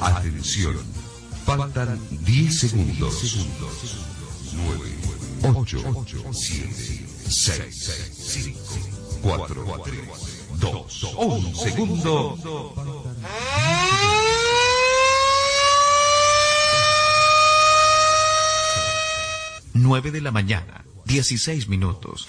Atención. Faltan 10 segundos. 9, 8, 7, 6, 5, 4, 3, 2, 1 segundo. Nueve de la mañana, 16 minutos.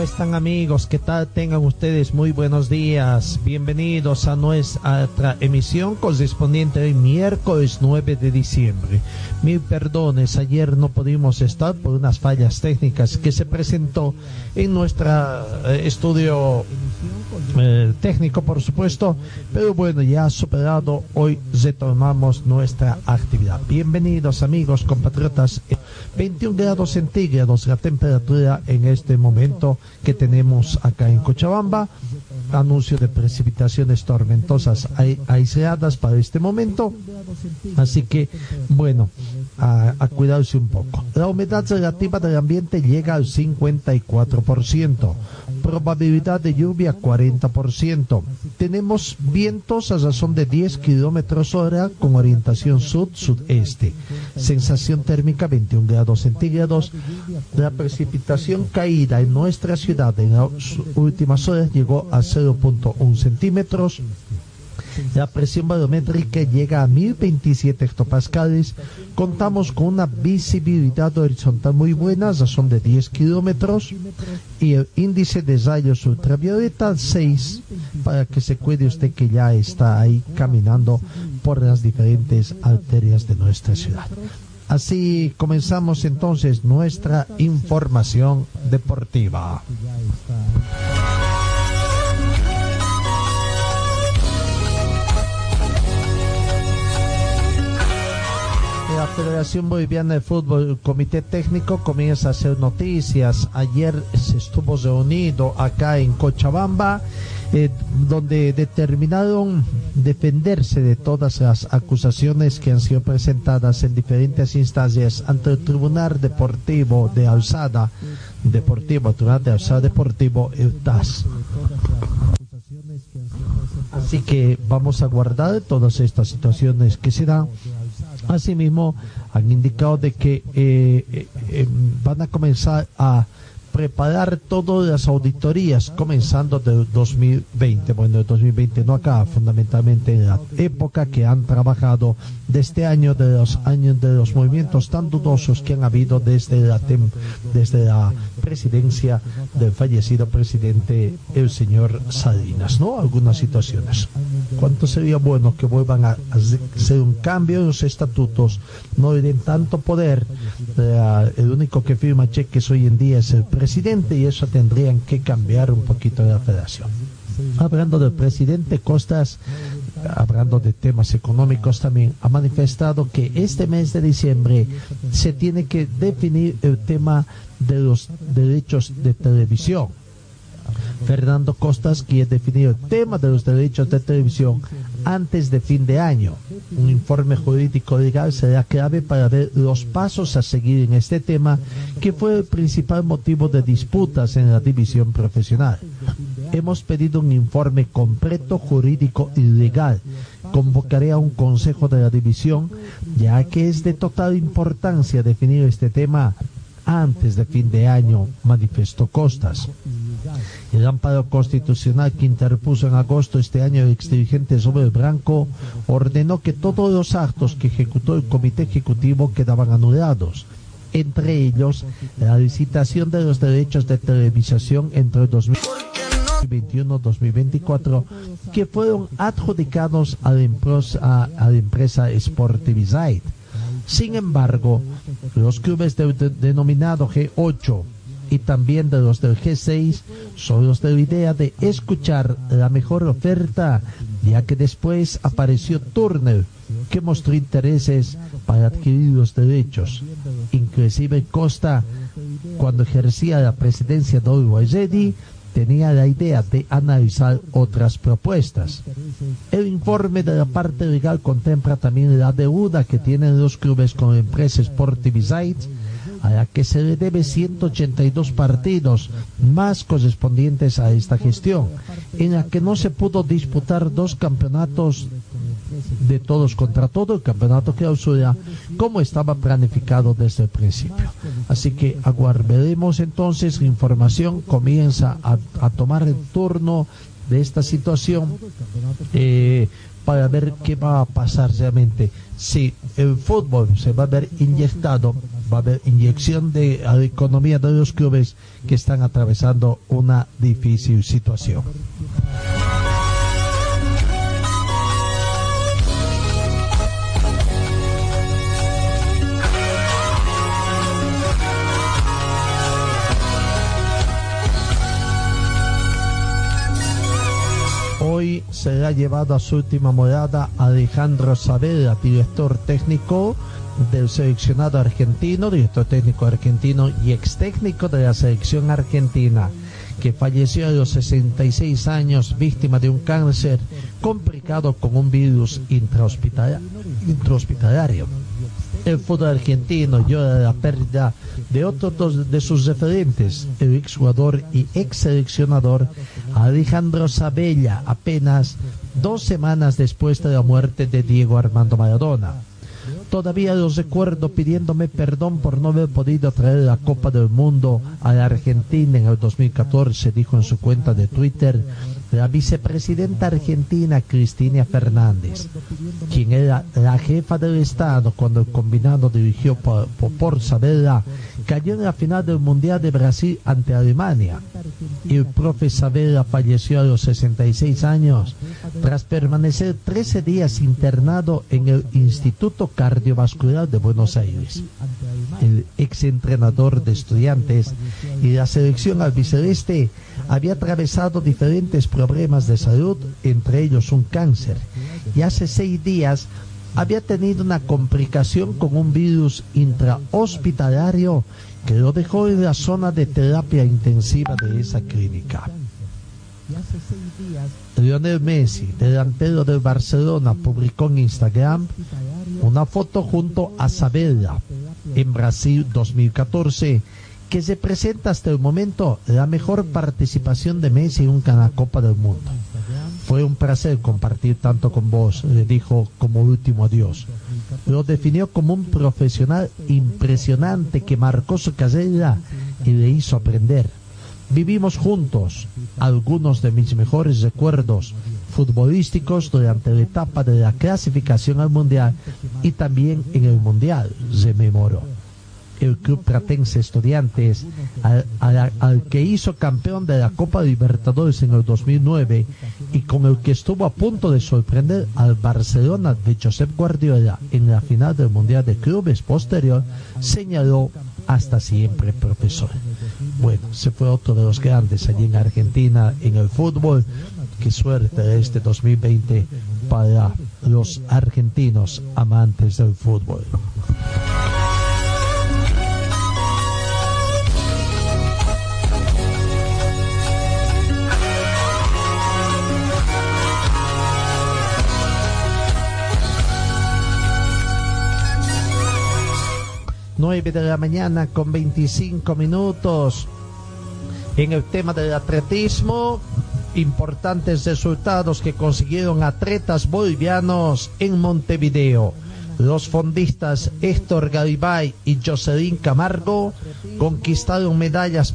¿Cómo están amigos? ¿Qué tal? Tengan ustedes muy buenos días. Bienvenidos a nuestra emisión correspondiente hoy miércoles 9 de diciembre. Mil perdones, ayer no pudimos estar por unas fallas técnicas que se presentó en nuestro estudio eh, técnico, por supuesto, pero bueno, ya superado, hoy retomamos nuestra actividad. Bienvenidos amigos, compatriotas. 21 grados centígrados la temperatura en este momento que tenemos acá en Cochabamba. Anuncio de precipitaciones tormentosas aisladas para este momento. Así que, bueno, a, cuidarse un poco. La humedad relativa del ambiente llega al 54%. Probabilidad de lluvia 40%. Tenemos vientos a razón de 10 kilómetros hora con orientación sud-sudeste. Sensación térmica 21 grados centígrados. La precipitación caída en nuestra ciudad en las últimas horas llegó a 0.1 centímetros. La presión barométrica llega a 1027 hectopascales. Contamos con una visibilidad horizontal muy buena, razón de 10 kilómetros. Y el índice de rayos ultravioleta 6, para que se cuide usted que ya está ahí caminando por las diferentes arterias de nuestra ciudad. Así comenzamos entonces nuestra información deportiva. La Federación Boliviana de Fútbol, el Comité Técnico comienza a hacer noticias. Ayer se estuvo reunido acá en Cochabamba, eh, donde determinaron defenderse de todas las acusaciones que han sido presentadas en diferentes instancias ante el Tribunal Deportivo de Alzada, Deportivo, Tribunal de Alzada Deportivo, el TAS. Así que vamos a guardar todas estas situaciones que se dan. Asimismo, han indicado de que eh, eh, van a comenzar a preparar todas las auditorías comenzando del 2020. Bueno, el 2020 no acá, fundamentalmente en la época que han trabajado de este año, de los años de los movimientos tan dudosos que han habido desde la, desde la presidencia del fallecido presidente, el señor Salinas, ¿no? Algunas situaciones. ¿Cuánto sería bueno que vuelvan a hacer un cambio en los estatutos? No le den tanto poder. Eh, el único que firma cheques hoy en día es el presidente y eso tendrían que cambiar un poquito de la federación. Hablando del presidente Costas, hablando de temas económicos también, ha manifestado que este mes de diciembre se tiene que definir el tema de los derechos de televisión. Fernando Costas quiere definir el tema de los derechos de televisión antes de fin de año. Un informe jurídico legal será clave para ver los pasos a seguir en este tema, que fue el principal motivo de disputas en la división profesional. Hemos pedido un informe completo, jurídico y legal. Convocaré a un consejo de la división, ya que es de total importancia definir este tema antes de fin de año, manifestó Costas. El amparo constitucional que interpuso en agosto este año el exdirigente sobre el Branco ordenó que todos los actos que ejecutó el comité ejecutivo quedaban anulados, entre ellos la licitación de los derechos de televisación entre el 2000 2021-2024 que fueron adjudicados a la, empresa, a la empresa Sportivisite. Sin embargo, los clubes de, de, denominado G8 y también de los del G6 son los de la idea de escuchar la mejor oferta, ya que después apareció Turner, que mostró intereses para adquirir los derechos. Inclusive Costa, cuando ejercía la presidencia de Uruguay tenía la idea de analizar otras propuestas. El informe de la parte legal contempla también la deuda que tienen los clubes con la empresa Sportivisite, a la que se le debe 182 partidos más correspondientes a esta gestión, en la que no se pudo disputar dos campeonatos de todos contra todo, el campeonato clausura, como estaba planificado desde el principio. Así que aguardaremos entonces, la información comienza a, a tomar el turno de esta situación eh, para ver qué va a pasar realmente. Si el fútbol se va a ver inyectado, va a haber inyección de a la economía de los clubes que están atravesando una difícil situación. Hoy se ha llevado a su última morada Alejandro Saavedra, director técnico del seleccionado argentino, director técnico argentino y ex técnico de la selección argentina, que falleció a los 66 años víctima de un cáncer complicado con un virus intrahospitalario. El fútbol argentino llora la pérdida de otros dos de sus referentes, el exjugador y ex seleccionador Alejandro Sabella, apenas dos semanas después de la muerte de Diego Armando Maradona. Todavía los recuerdo pidiéndome perdón por no haber podido traer la Copa del Mundo a la Argentina en el 2014, dijo en su cuenta de Twitter la vicepresidenta argentina Cristina Fernández, quien era la jefa del Estado cuando el combinado dirigió por, por Saavedra cayó en la final del Mundial de Brasil ante Alemania. El profe Saavedra falleció a los 66 años tras permanecer 13 días internado en el Instituto Cardiovascular de Buenos Aires. El exentrenador de estudiantes y la selección albiceleste había atravesado diferentes problemas de salud, entre ellos un cáncer, y hace seis días había tenido una complicación con un virus intrahospitalario que lo dejó en la zona de terapia intensiva de esa clínica. Lionel Messi, delantero del Barcelona, publicó en Instagram una foto junto a Sabella en Brasil 2014 que se presenta hasta el momento la mejor participación de Messi en una Copa del Mundo. Fue un placer compartir tanto con vos, le dijo como último adiós. Lo definió como un profesional impresionante que marcó su carrera y le hizo aprender. Vivimos juntos algunos de mis mejores recuerdos futbolísticos durante la etapa de la clasificación al Mundial y también en el Mundial, rememoró el club Pratense Estudiantes, al, que hizo campeón de la Copa Libertadores en el 2009 y con el que estuvo a punto de sorprender al Barcelona de Josep Guardiola en la final del Mundial de Clubes posterior, señaló hasta siempre profesor. Bueno, se fue otro de los grandes allí en Argentina en el fútbol. Qué suerte este 2020 para los argentinos amantes del fútbol. Nueve de la mañana con 25 minutos. En el tema del atletismo, importantes resultados que consiguieron atletas bolivianos en Montevideo. Los fondistas Héctor Garibay y Jocelyn Camargo conquistaron medallas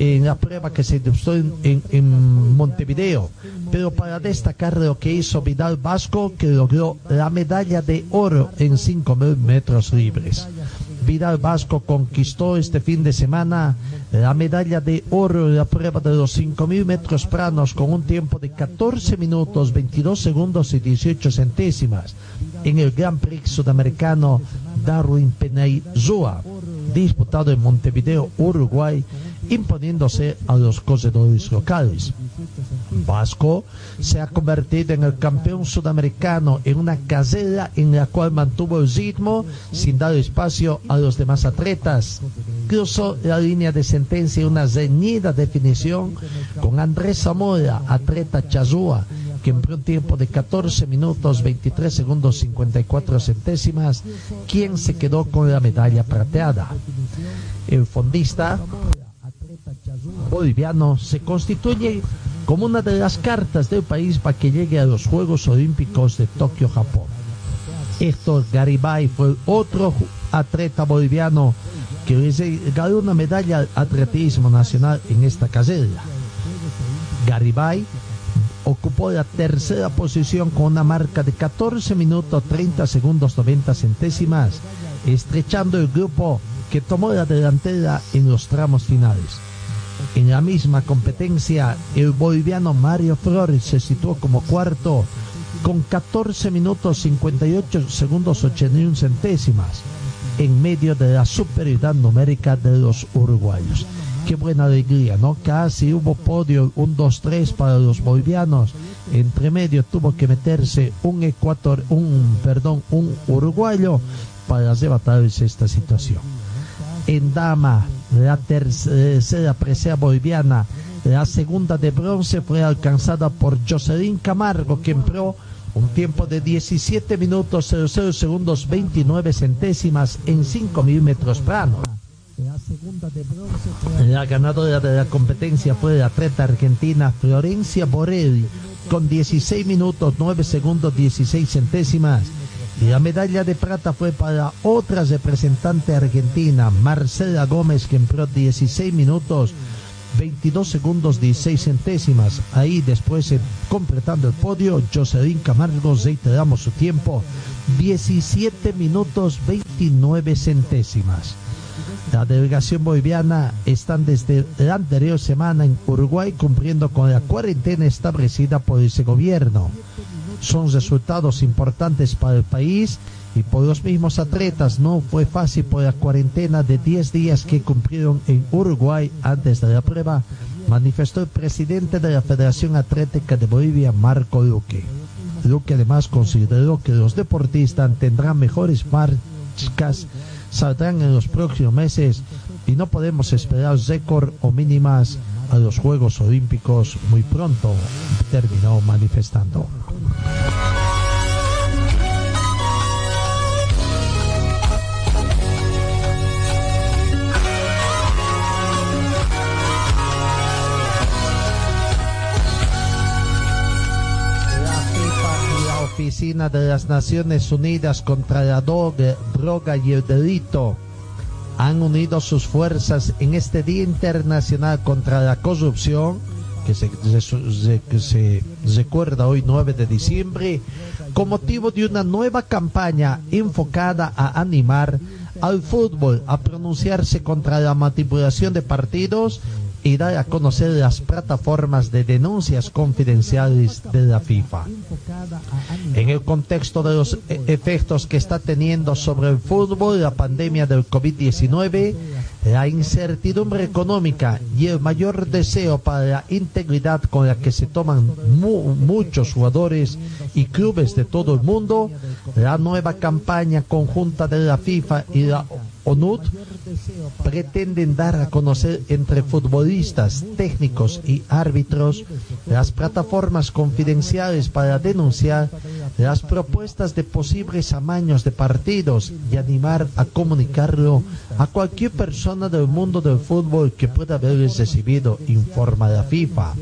en la prueba que se disputó en, en, en, Montevideo. Pero para destacar lo que hizo Vidal Vasco, que logró la medalla de oro en 5.000 metros libres. Vidal Vasco conquistó este fin de semana la medalla de oro en la prueba de los 5.000 metros planos con un tiempo de 14 minutos, 22 segundos y 18 centésimas en el Gran Prix sudamericano Darwin Penayzua, disputado en Montevideo, Uruguay, imponiéndose a los corredores locales. Vasco se ha convertido en el campeón sudamericano en una carrera en la cual mantuvo el ritmo sin dar espacio a los demás atletas. Cruzó la línea de sentencia en una reñida definición con Andrés Zamora, atleta chazúa, que empleó un tiempo de 14 minutos 23 segundos 54 centésimas, quien se quedó con la medalla plateada. El fondista boliviano se constituye como una de las cartas del país para que llegue a los Juegos Olímpicos de Tokio, Japón. Héctor Garibay fue otro atleta boliviano que ganó una medalla de atletismo nacional en esta carrera. Garibay ocupó la tercera posición con una marca de 14 minutos 30 segundos 90 centésimas, estrechando el grupo que tomó la delantera en los tramos finales. En la misma competencia, el boliviano Mario Flores se situó como cuarto con 14 minutos 58 segundos 81 centésimas en medio de la superioridad numérica de los uruguayos. Qué buena alegría, ¿no? Casi hubo podio, un 2-3 para los bolivianos. Entre medio tuvo que meterse un ecuador, un, perdón, un uruguayo para arrebatarse esta situación. En dama, la tercera presea boliviana, la segunda de bronce fue alcanzada por Jocelyn Camargo, que empleó un tiempo de 17 minutos 00 segundos 29 centésimas en 5.000 metros planos. La ganadora de la competencia fue la atleta argentina Florencia Borelli con 16 minutos 9 segundos 16 centésimas. Y la medalla de plata fue para otra representante argentina, Marcela Gómez, que empleó 16 minutos 22 segundos 16 centésimas. Ahí después, completando el podio, Jocelyn Camargo, reiteramos su tiempo, 17 minutos 29 centésimas. La delegación boliviana están desde la anterior semana en Uruguay cumpliendo con la cuarentena establecida por ese gobierno. Son resultados importantes para el país y por los mismos atletas no fue fácil por la cuarentena de 10 días que cumplieron en Uruguay antes de la prueba, manifestó el presidente de la Federación Atlética de Bolivia, Marco Luque. Luque además consideró que los deportistas tendrán mejores marcas saldrán en los próximos meses y no podemos esperar récord o mínimas a los Juegos Olímpicos muy pronto, terminó manifestando. Oficina de las Naciones Unidas contra la droga y el delito han unido sus fuerzas en este Día Internacional contra la Corrupción, que se, recuerda hoy 9 de diciembre, con motivo de una nueva campaña enfocada a animar al fútbol a pronunciarse contra la manipulación de partidos y dar a conocer las plataformas de denuncias confidenciales de la FIFA. En el contexto de los e- efectos que está teniendo sobre el fútbol la pandemia del COVID-19, la incertidumbre económica y el mayor deseo para la integridad con la que se toman muchos jugadores y clubes de todo el mundo, la nueva campaña conjunta de la FIFA y la ONUT pretenden dar a conocer entre futbolistas, técnicos y árbitros las plataformas confidenciales para denunciar las propuestas de posibles amaños de partidos y animar a comunicarlo a cualquier persona del mundo del fútbol que pueda haber recibido, informa la FIFA.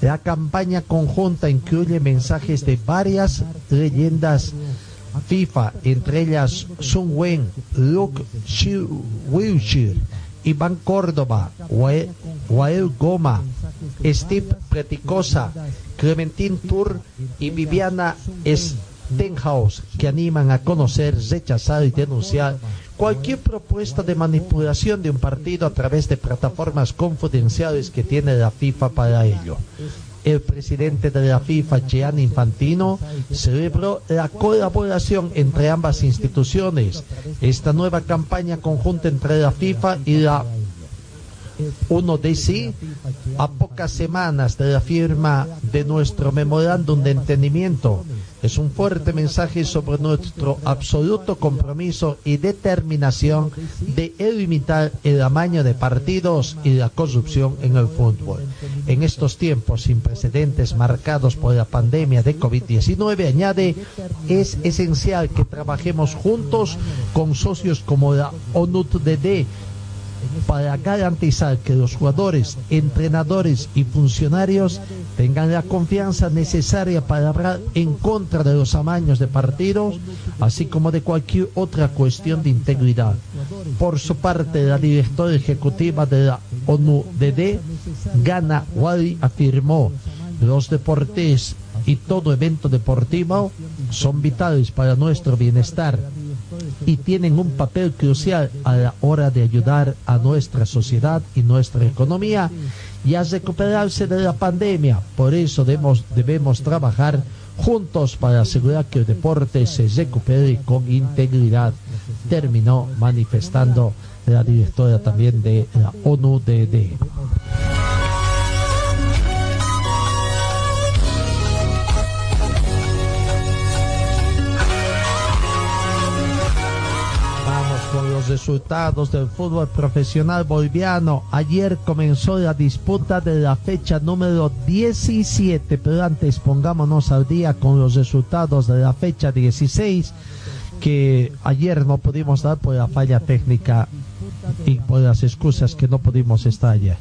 La campaña conjunta incluye mensajes de varias leyendas FIFA, entre ellas Sun Wen, Luke Wilshire, Iván Córdoba, Wael Goma, Steve Preticosa, Clementine Tour y Viviana Stenhouse, que animan a conocer, rechazar y denunciar cualquier propuesta de manipulación de un partido a través de plataformas confidenciales que tiene la FIFA para ello. El presidente de la FIFA, Gianni Infantino, celebró la colaboración entre ambas instituciones. Esta nueva campaña conjunta entre la FIFA y la uno de sí, a pocas semanas de la firma de nuestro memorándum de entendimiento, es un fuerte mensaje sobre nuestro absoluto compromiso y determinación de eliminar el tamaño de partidos y la corrupción en el fútbol. En estos tiempos sin precedentes marcados por la pandemia de COVID-19, añade, es esencial que trabajemos juntos con socios como la ONUTDD para garantizar que los jugadores, entrenadores y funcionarios tengan la confianza necesaria para hablar en contra de los amaños de partidos, así como de cualquier otra cuestión de integridad. Por su parte, la directora ejecutiva de la ONU-DD, Gana Wali, afirmó los deportes y todo evento deportivo son vitales para nuestro bienestar y tienen un papel crucial a la hora de ayudar a nuestra sociedad y nuestra economía y a recuperarse de la pandemia. Por eso debemos, debemos trabajar juntos para asegurar que el deporte se recupere con integridad. Terminó manifestando la directora también de la ONU-DD. con resultados del fútbol profesional boliviano. Ayer comenzó la disputa de la fecha número 17, pero antes pongámonos al día con los resultados de la fecha 16, que ayer no pudimos dar por la falla técnica y por las excusas que no pudimos estar ayer.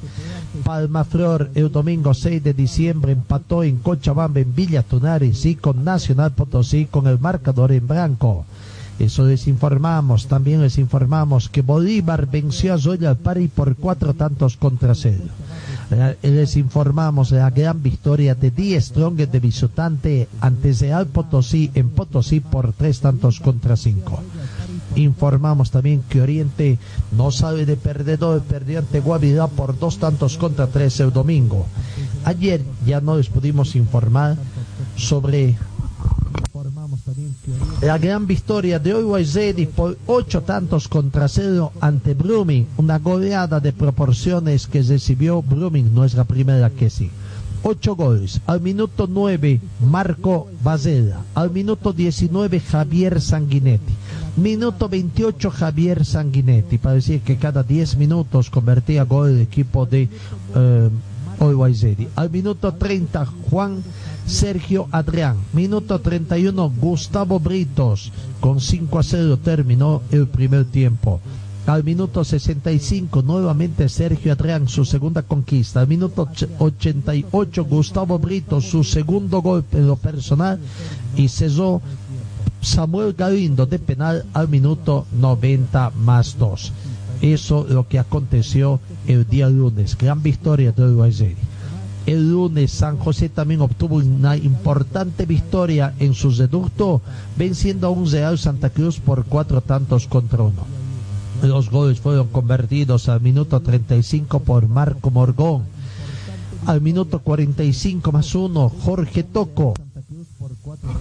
Palma Flor el domingo 6 de diciembre empató en Cochabamba en Villa Tunares y con Nacional Potosí con el marcador en blanco. Eso les informamos, también les informamos que Bolívar venció a Zoya Pari por cuatro tantos contra cero. Les informamos la gran victoria de Die Strong de visitante ante Real Potosí en Potosí por tres tantos contra cinco. Informamos también que Oriente no sabe de perdedor, perdió ante Guavirá por dos tantos contra tres el domingo. Ayer ya no les pudimos informar sobre la gran victoria de Ready por ocho tantos contra cero ante Blooming, una goleada de proporciones que recibió Blooming, no es la primera que sí. Ocho goles. Al minuto nueve, Marco Bazela. Al minuto diecinueve, Javier Sanguinetti. Minuto 28 Javier Sanguinetti. Para decir que cada diez minutos convertía gol el equipo de eh. Al minuto 30 Juan Sergio Adrián. Minuto 31, Gustavo Britos. Con 5 a 0 terminó el primer tiempo. Al minuto 65, nuevamente Sergio Adrián, su segunda conquista. Al minuto 88, Gustavo Britos, su segundo golpe en lo personal. Y cesó Samuel Galindo de penal al minuto 90 más 2. Eso lo que aconteció el día lunes. Gran victoria de Uruguay. El lunes San José también obtuvo una importante victoria en su reducto, venciendo a un Real Santa Cruz por cuatro tantos contra uno. Los goles fueron convertidos al minuto 35 por Marco Morgón. Al minuto 45 más uno, Jorge Toco.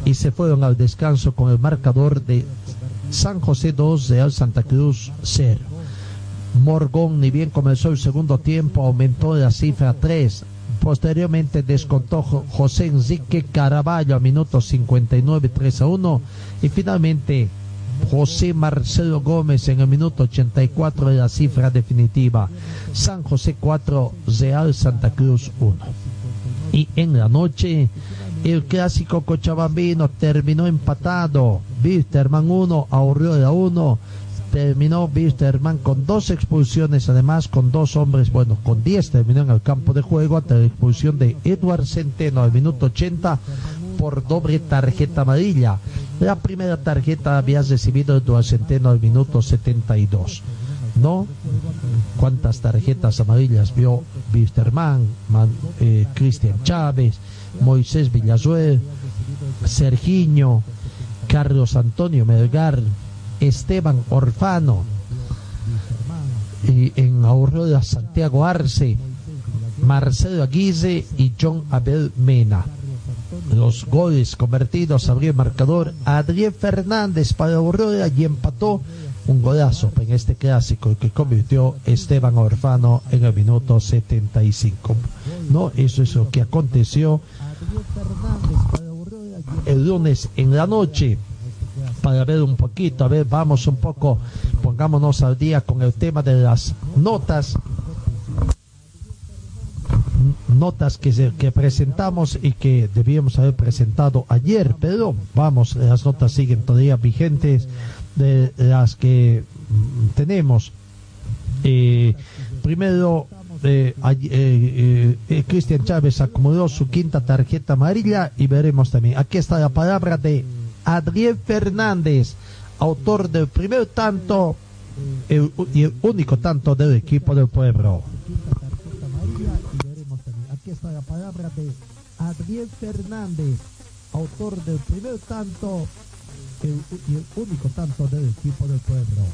Y se fueron al descanso con el marcador de San José 2, Real Santa Cruz 0. Morgón, ni bien comenzó el segundo tiempo, aumentó la cifra 3 Posteriormente descontó José Enrique Caraballo a minuto 59 3 a 1 y finalmente José Marcelo Gómez en el minuto 84 de la cifra definitiva. San José 4, Real Santa Cruz 1. Y en la noche el clásico cochabambino terminó empatado. Wisterman 1, Aurora 1 terminó Bisterman con dos expulsiones, además con dos hombres, bueno, con diez terminó en el campo de juego ante la expulsión de Edward Centeno al minuto 80 por doble tarjeta amarilla. La primera tarjeta había recibido Edward Centeno al minuto 72. ¿No? ¿Cuántas tarjetas amarillas vio Bisterman, eh, Cristian Chávez, Moisés Villazuel, Sergiño, Carlos Antonio Melgar, Esteban Orfano. Y en Aurora Santiago Arce, Marcelo Aguise y John Abel Mena. Los goles convertidos abrió el marcador Adrián Fernández para Aurora y empató un golazo en este clásico que convirtió Esteban Orfano en el minuto 75. No, eso es lo que aconteció el lunes en la noche para ver un poquito, a ver, vamos un poco, pongámonos al día con el tema de las notas notas que, se, que presentamos y que debíamos haber presentado ayer, pero vamos, las notas siguen todavía vigentes de las que tenemos. Eh, primero, eh, eh, eh, Cristian Chávez acomodó su quinta tarjeta amarilla y veremos también. Aquí está la palabra de Adrián Fernández, autor del primer tanto y el único tanto del equipo del pueblo. Aquí está la palabra de Adrián Fernández, autor del primer tanto y el único tanto del equipo del pueblo.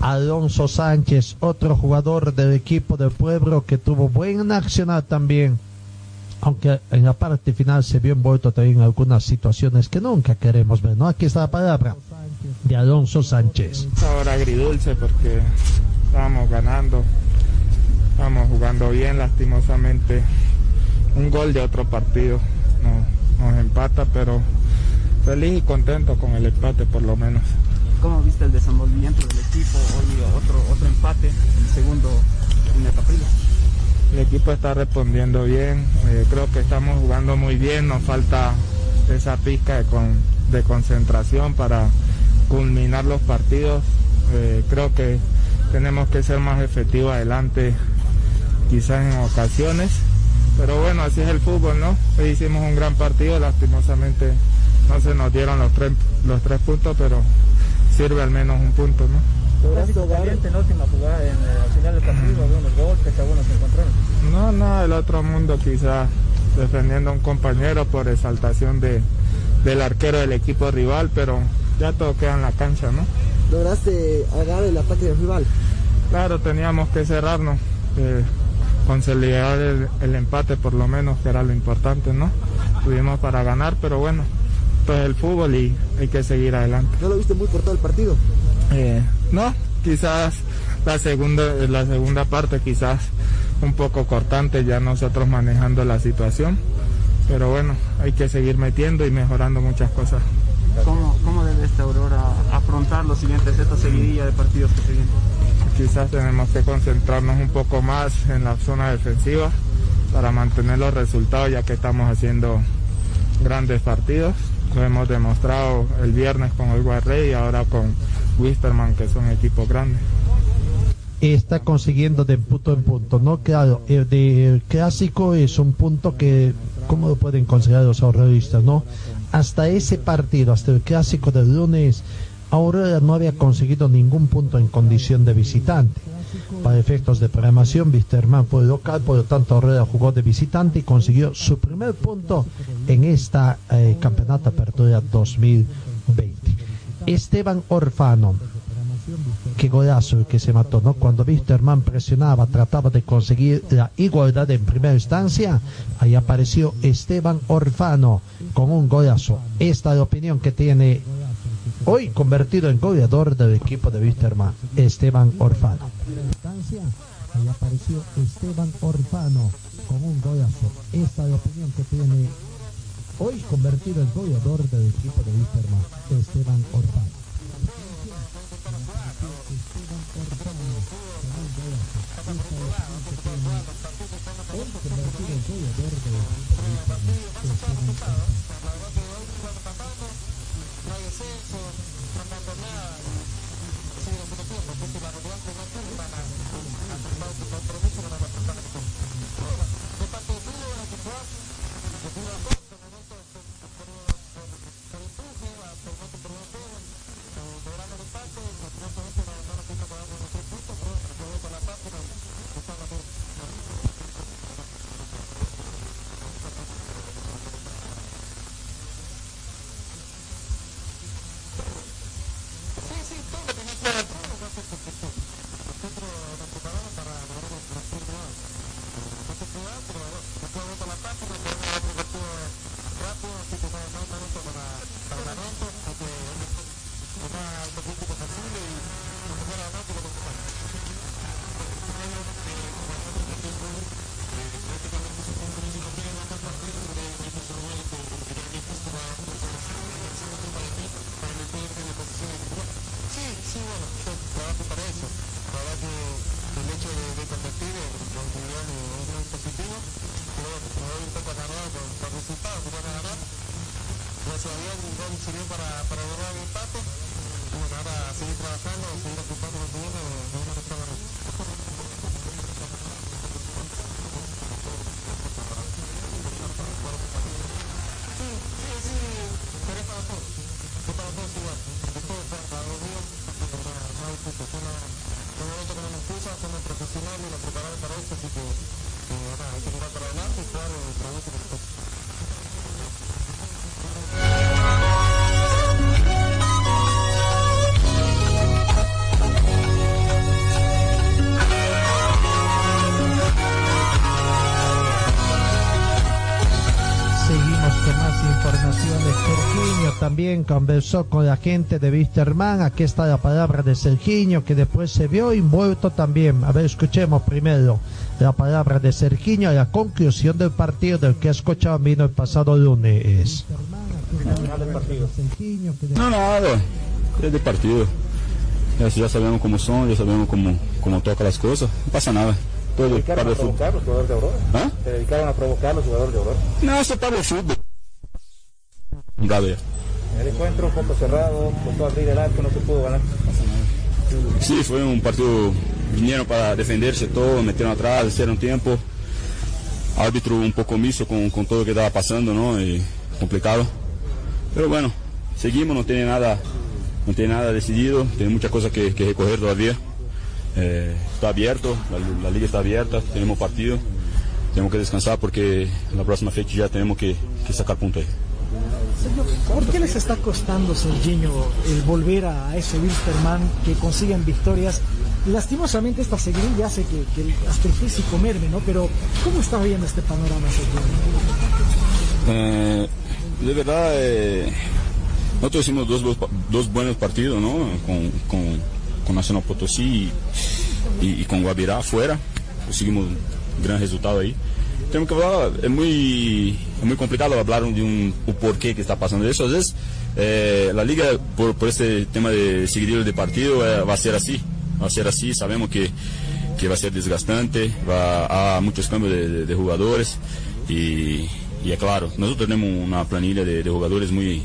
Alonso Sánchez, otro jugador del equipo del pueblo que tuvo buen accionar también, aunque en la parte final se vio envuelto también en algunas situaciones que nunca queremos ver, ¿no? Aquí está la palabra de Alonso Sánchez. Ahora agridulce porque estábamos ganando, estábamos jugando bien, lastimosamente un gol de otro partido nos, nos empata, pero feliz y contento con el empate por lo menos. ¿Cómo viste el desenvolvimiento del equipo? Hoy otro, otro empate, el segundo en el Capriles. El equipo está respondiendo bien, eh, creo que estamos jugando muy bien, nos falta esa pizca de, de concentración para culminar los partidos. Eh, creo que tenemos que ser más efectivos adelante, quizás en ocasiones, pero bueno, así es el fútbol, ¿no? Hoy hicimos un gran partido, lastimosamente no se nos dieron los tres, los tres puntos, pero sirve al menos un punto, ¿no? Caliente en la última jugada, en el final del partido, algunos golpes, algunos encontrones. No, no, el otro mundo quizás defendiendo a un compañero por exaltación de, del arquero del equipo rival, pero ya todo queda en la cancha, ¿no? ¿Lograste agarrar el ataque del rival? Claro, teníamos que cerrarnos, eh, consolidar el, el empate por lo menos, que era lo importante, ¿no? Tuvimos para ganar, pero bueno, esto es el fútbol y hay que seguir adelante. ¿No lo viste muy cortado el partido? Eh, no, quizás la segunda, la segunda parte quizás un poco cortante ya nosotros manejando la situación, pero bueno, hay que seguir metiendo y mejorando muchas cosas. ¿Cómo, cómo debe esta Aurora afrontar los siguientes, esta seguidilla de partidos que se vienen? Quizás tenemos que concentrarnos un poco más en la zona defensiva para mantener los resultados ya que estamos haciendo grandes partidos. Lo hemos demostrado el viernes con el Guarrey y ahora con Wisterman, que son equipos grandes. Está consiguiendo de punto en punto, ¿no? Claro, el de clásico es un punto que, ¿cómo lo pueden considerar los ahorradistas, no? Hasta ese partido, hasta el clásico del lunes, Aurora no había conseguido ningún punto en condición de visitante. Para efectos de programación, Wisterman fue local, por lo tanto Aurora jugó de visitante y consiguió su primer punto en esta eh, campeonato apertura 2020. Esteban Orfano, qué golazo que se mató, ¿no? Cuando Wisterman presionaba, trataba de conseguir la igualdad en primera instancia, ahí apareció Esteban Orfano con un golazo. Esta es la opinión que tiene hoy convertido en goleador del equipo de Wisterman, Esteban Orfano. Ahí apareció Esteban Orfano con un golazo. Esta es la opinión que tiene hoy convertido en goleador del equipo de Wisterman, Esteban Orfano. Radio Censo, Fernando Nava, siguen que si la realidad de Brasil van a afirmar su compromiso con la persona que son. Bueno, de parte de de Cuba, de Cuba, Wisterman, Esteban Orfano. Seguimos Conversó con la gente de Wisterman. Aquí está la palabra de Sergiño, que después se vio envuelto también. A ver, escuchemos primero la palabra de Sergiño, la conclusión del partido del que escuchaban vino el pasado lunes. No, nada, é de partido. Já sabemos como são, já sabemos como, como toca as coisas, não passa nada. Todo dedicaron para a provocar los jugadores de Aurora? ¿Ah? ¿Se dedicaron a provocar los jugadores de Aurora? Não, isso é para o fútbol. Galera. El encuentro, campo cerrado, costó abrir el arco, no se pudo ganar. Sí, foi um partido. Vinieron para defender-se todo, meteram atrás, hicieron tempo. Árbitro um pouco omisso com, com tudo que estava passando, não? E complicado. Pero bueno, seguimos, não tem nada, não tem nada decidido, tem muita coisa que, que recorrer todavía. Eh, está abierto, la, liga está abierta, tenemos partido, tenemos que descansar porque la próxima fecha ya tenemos que, sacar puntos ahí. ¿Por qué les está costando, Serginho, el volver a ese Wilstermann que consiguen victorias? Lastimosamente esta seguidilla hace que, que hasta el físico merme, ¿no? Pero ¿cómo está viendo este panorama, Serginho? Eh, de verdad, eh, nosotros hicimos dos, buenos partidos, ¿no? Con, con, Nacional Potosí y, y, con Guabirá afuera. Conseguimos un gran resultado ahí. Tenemos que hablar, es muy, muy complicado hablar de un, un porqué que está pasando eso. Veces, eh, la liga, por, por este tema de seguidillo de partido, eh, va a ser así. Va a ser así, sabemos que, que va a ser desgastante, va a muchos cambios de, jugadores y, es claro, nosotros tenemos una planilla de, de jugadores muy,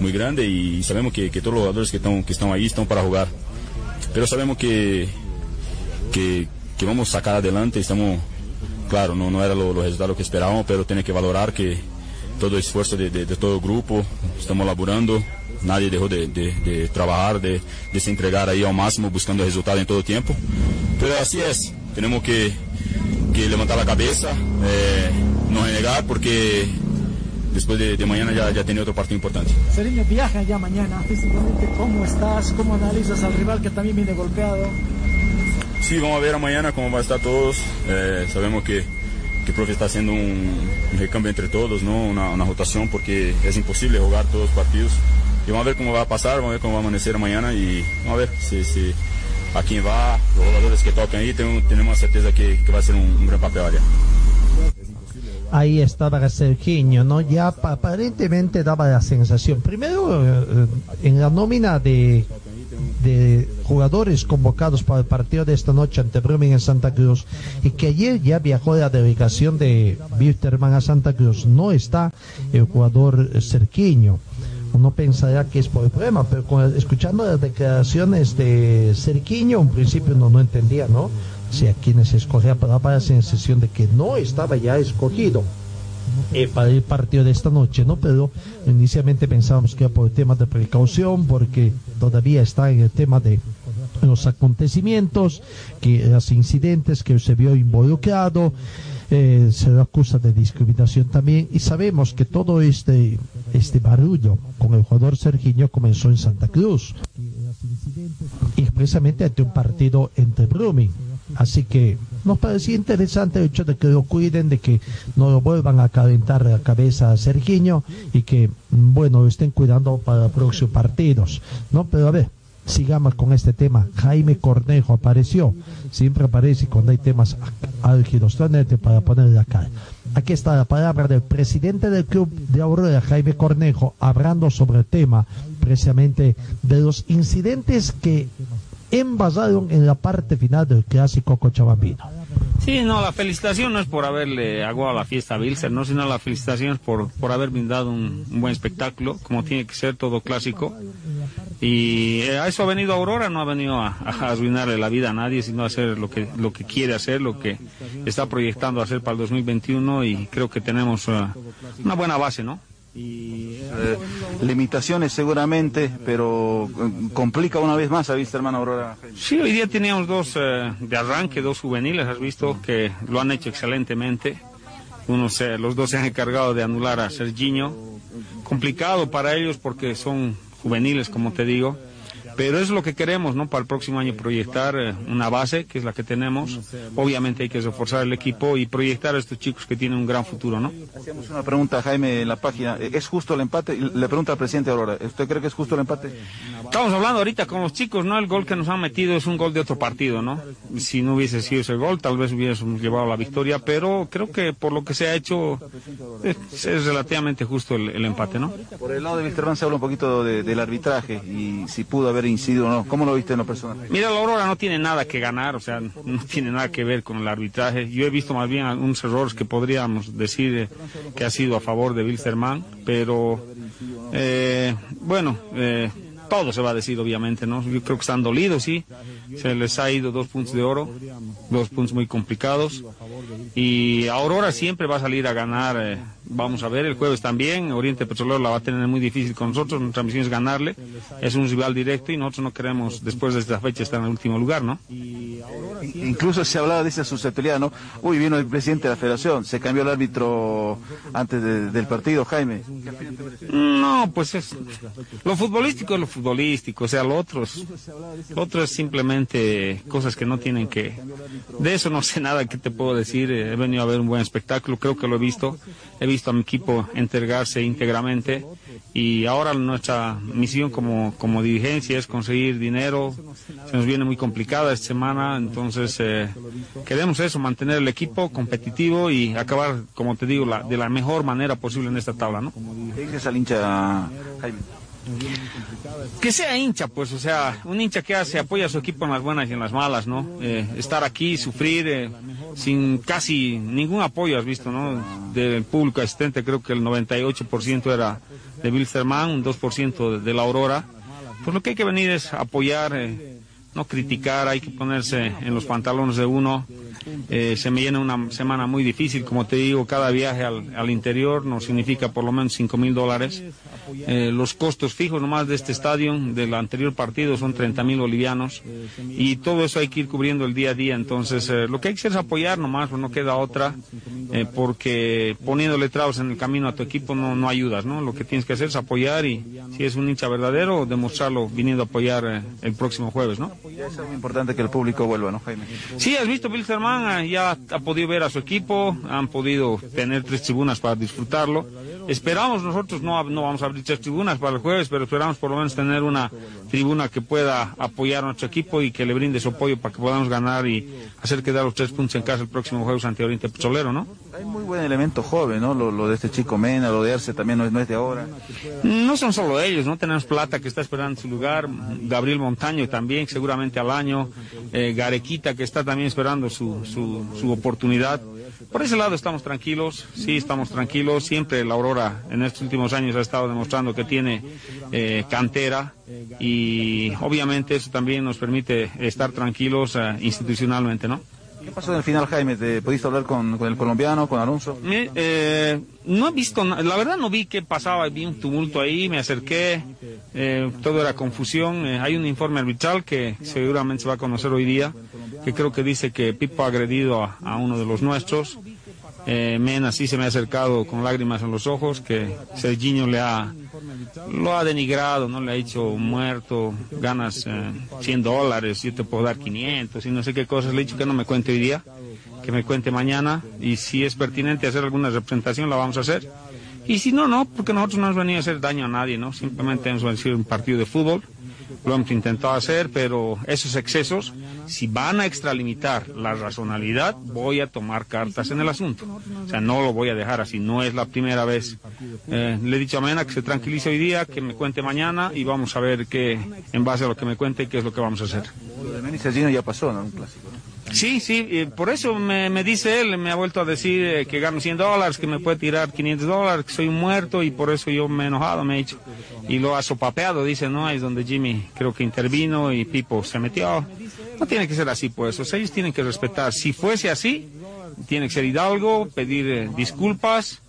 muy grande y sabemos que, que, todos los jugadores que están, que están ahí están para jugar. Pero sabemos que, que, que vamos a sacar adelante, estamos, claro, no, no era los lo resultados que esperábamos, pero tiene que valorar que todo el esfuerzo de, de, de todo el grupo, estamos laborando, nadie dejó de, de trabajar, de, se entregar ahí al máximo buscando resultados en todo tiempo. Pero así es, tenemos que, que levantar la cabeza, eh, no renegar porque después de, de mañana ya, ya tiene otro partido importante. Seriño, viaja ya mañana físicamente, ¿cómo estás? ¿Cómo analizas al rival que también viene golpeado? Sí, vamos a ver mañana cómo va a estar todos. Eh, sabemos que, que profe está haciendo un, un recambio entre todos, ¿no? Una, una, rotación porque es imposible jugar todos los partidos. Y vamos a ver cómo va a pasar, vamos a ver cómo va a amanecer mañana y vamos a ver si, si a quién va, los jugadores que tocan ahí, tenemos, tenemos certeza que, que va a ser un, un gran papel allá. ahí estaba Sergiño, ¿no? Ya aparentemente daba la sensación, primero eh, en la nómina de, de jugadores convocados para el partido de esta noche ante Brumming en Santa Cruz y que ayer ya viajó la delegación de Wilterman a Santa Cruz, no está el jugador Sergiño. Uno pensaría que es por el problema, pero con, escuchando las declaraciones de Cerquiño, en principio no, no entendía, ¿no? Si a quienes escogía para la sensación de que no estaba ya escogido eh, para el partido de esta noche, ¿no? Pero inicialmente pensábamos que por el tema de precaución, porque todavía está en el tema de los acontecimientos, que los incidentes que se vio involucrado, eh, se lo acusa de discriminación también, y sabemos que todo este, este barullo con el jugador Sergiño comenzó en Santa Cruz, y precisamente ante un partido entre Brumming. Así que nos parecía interesante el hecho de que lo cuiden, de que no lo vuelvan a calentar la cabeza a Sergiño y que, bueno, lo estén cuidando para próximos partidos, ¿no? Pero a ver, sigamos con este tema. Jaime Cornejo apareció, siempre aparece cuando hay temas álgidos, para ponerle acá. Aquí está la palabra del presidente del club de Aurora, Jaime Cornejo, hablando sobre el tema precisamente de los incidentes que envasaron en la parte final del clásico cochabambino. Sí, no, la felicitación no es por haberle aguado la fiesta a Bilser, no, sino la felicitación es por, por haber brindado un, un buen espectáculo, como tiene que ser todo clásico. Y eh, a eso ha venido Aurora, no ha venido a, a arruinarle la vida a nadie, sino a hacer lo que, lo que quiere hacer, lo que está proyectando hacer para el 2021 y creo que tenemos eh, una buena base, ¿no? Eh, limitaciones seguramente, pero eh, complica una vez más, ¿ha visto, hermano Aurora? Sí, hoy día teníamos dos eh, de arranque, dos juveniles, has visto que lo han hecho excelentemente. Unos, eh, los dos se han encargado de anular a Serginho. Complicado para ellos porque son juveniles, como te digo. Pero es lo que queremos, ¿no? Para el próximo año proyectar eh, una base, que es la que tenemos. Obviamente hay que reforzar el equipo y proyectar a estos chicos que tienen un gran futuro, ¿no? Hacíamos una pregunta a Jaime en la página. ¿Es justo el empate? Le pregunta al presidente Aurora. ¿Usted cree que es justo el empate? Estamos hablando ahorita con los chicos, ¿no? El gol que nos han metido es un gol de otro partido, ¿no? Si no hubiese sido ese gol, tal vez hubiésemos llevado la victoria, pero creo que por lo que se ha hecho es, es relativamente justo el, el empate, ¿no? Por el lado de Wilterman se habla un poquito de- del arbitraje y si pudo haber incidido o no. ¿Cómo lo viste en lo personal? Mira, la Aurora no tiene nada que ganar, o sea, no tiene nada que ver con el arbitraje. Yo he visto más bien algunos errores que podríamos decir eh, que ha sido a favor de Wilstermann, pero eh, bueno, eh, todo se va a decir obviamente, ¿no? Yo creo que están dolidos, sí. Se les ha ido dos puntos de oro, dos puntos muy complicados. Y Aurora siempre va a salir a ganar. eh, vamos a ver, el jueves también. Oriente Petrolero la va a tener muy difícil con nosotros. Nuestra misión es ganarle. Es un rival directo y nosotros no queremos, después de esta fecha, estar en el último lugar, ¿no? Incluso se hablaba de esa susceptibilidad, ¿no? Uy, vino el presidente de la federación, se cambió el árbitro antes de- del partido, Jaime. No, pues es, lo futbolístico es lo futbolístico, o sea, lo otro es simplemente cosas que no tienen que... De eso no sé nada que te puedo decir, eh, he venido a ver un buen espectáculo, creo que lo he visto, he visto a mi equipo entregarse íntegramente y ahora nuestra misión como, como dirigencia es conseguir dinero, se nos viene muy complicada esta semana, entonces eh, queremos eso, mantener el equipo competitivo y acabar, como te digo, la- de la mejor manera posible en esta tabla, ¿no? ¿Qué dices al hincha, Jaime? Que sea hincha, pues, o sea, un hincha que hace, apoya a su equipo en las buenas y en las malas, ¿no? Eh, estar aquí, sufrir, eh, sin casi ningún apoyo, has visto, ¿no? Del público asistente, creo que el 98% era de Wilstermann, un 2% de, de la Aurora. Pues lo que hay que venir es apoyar, eh, no criticar, hay que ponerse en los pantalones de uno. Eh, se me viene una semana muy difícil, como te digo, cada viaje al, al interior nos significa por lo menos 5 mil dólares. Eh, los costos fijos nomás de este estadio, del anterior partido, son 30 mil bolivianos. Y todo eso hay que ir cubriendo el día a día. Entonces, eh, lo que hay que hacer es apoyar nomás, no queda otra, porque poniéndole trabas en el camino a tu equipo no, no ayudas, ¿no? Lo que tienes que hacer es apoyar y si es un hincha verdadero, demostrarlo viniendo a apoyar el próximo jueves, ¿no? Ya es muy importante que el público vuelva, ¿no, Jaime? Sí, has visto, Wilstermann ah, ya ha podido ver a su equipo, han podido tener tres tribunas para disfrutarlo. Esperamos nosotros, no, no vamos a abrir tres tribunas para el jueves, pero esperamos por lo menos tener una tribuna que pueda apoyar a nuestro equipo y que le brinde su apoyo para que podamos ganar y hacer quedar los tres puntos en casa el próximo jueves ante Oriente Petrolero, ¿no? Hay muy buen elemento joven, ¿no? Lo, lo de este chico Mena, lo de Arce también no es, no es de ahora. No son solo ellos, ¿no? Tenemos Plata que está esperando su lugar, Gabriel Montaño también, seguramente al año, eh, Garequita que está también esperando su, su, su oportunidad. Por ese lado estamos tranquilos, sí estamos tranquilos, siempre la Aurora en estos últimos años ha estado demostrando que tiene eh, cantera y obviamente eso también nos permite estar tranquilos eh, institucionalmente, ¿no? ¿Qué pasó en el final, Jaime? ¿Te hablar con, el colombiano, con Alonso? Eh, no he visto, la verdad no vi qué pasaba, vi un tumulto ahí, me acerqué, eh, todo era confusión. eh, hay un informe arbitral que seguramente se va a conocer hoy día, que creo que dice que Pipo ha agredido a, a uno de los nuestros. Mena sí se me ha acercado con lágrimas en los ojos, que Serginho le ha, lo ha denigrado, no le ha dicho muerto, ganas eh, 100 dólares, yo te puedo dar 500 y no sé qué cosas, le he dicho que no me cuente hoy día. que me cuente mañana y si es pertinente hacer alguna representación la vamos a hacer. Y si no, no, porque nosotros no hemos venido a hacer daño a nadie, ¿no? Simplemente hemos venido un partido de fútbol, lo hemos intentado hacer, pero esos excesos, si van a extralimitar la razonabilidad, voy a tomar cartas en el asunto. O sea, no lo voy a dejar así, no es la primera vez. Eh, le he dicho a Mena que se tranquilice hoy día, que me cuente mañana y vamos a ver qué, en base a lo que me cuente, qué es lo que vamos a hacer. Lo de Mena y Sergino ya pasó, ¿no? Un clásico, ¿no? Sí, sí, eh, por eso me, me dice él, me ha vuelto a decir eh, que gano 100 dólares, que me puede tirar 500 dólares, que soy un muerto y por eso yo me he enojado, me he dicho. Y lo ha sopapeado, dice, ¿no? Ahí es donde Jimmy creo que intervino y Pipo se metió. No tiene que ser así, pues. O sea, ellos tienen que respetar. Si fuese así, tiene que ser hidalgo, pedir eh, disculpas.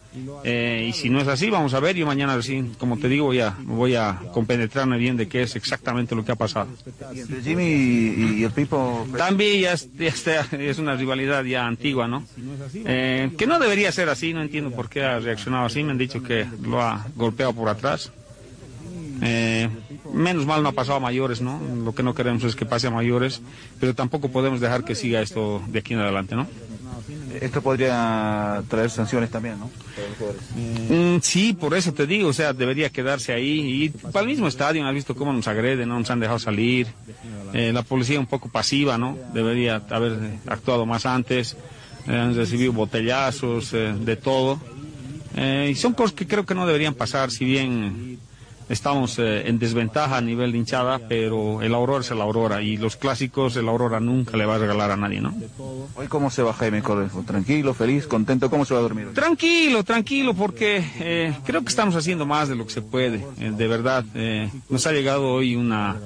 eh, y si no es así, vamos a ver. Yo mañana, como te digo, voy a, voy a compenetrarme bien de qué es exactamente lo que ha pasado. Y entre Jimmy y, y el Pipo. También ya, es, ya está- es una rivalidad ya antigua, ¿no? Eh, que no debería ser así, no entiendo por qué ha reaccionado así, me han dicho que lo ha golpeado por atrás. Eh, menos mal no ha pasado a mayores, ¿no? Lo que no queremos es que pase a mayores, pero tampoco podemos dejar que siga esto de aquí en adelante, ¿no? Esto podría traer sanciones también, ¿no? Mm, sí, por eso te digo, o sea, debería quedarse ahí. Y para el mismo estadio, has visto cómo nos agreden, no nos han dejado salir. Eh, la policía un poco pasiva, ¿no? Debería haber actuado más antes. Eh, han recibido botellazos, eh, de todo. Y son cosas que creo que no deberían pasar, si bien estamos eh, en desventaja a nivel de hinchada, pero el Aurora es el Aurora y los clásicos el Aurora nunca le va a regalar a nadie, ¿no? Hoy, ¿cómo se va Jaime Correjo? ¿Tranquilo, feliz, contento? ¿Cómo se va a dormir? hoy? Tranquilo, tranquilo, porque eh, creo que estamos haciendo más de lo que se puede. eh, de verdad, eh, nos ha llegado hoy una,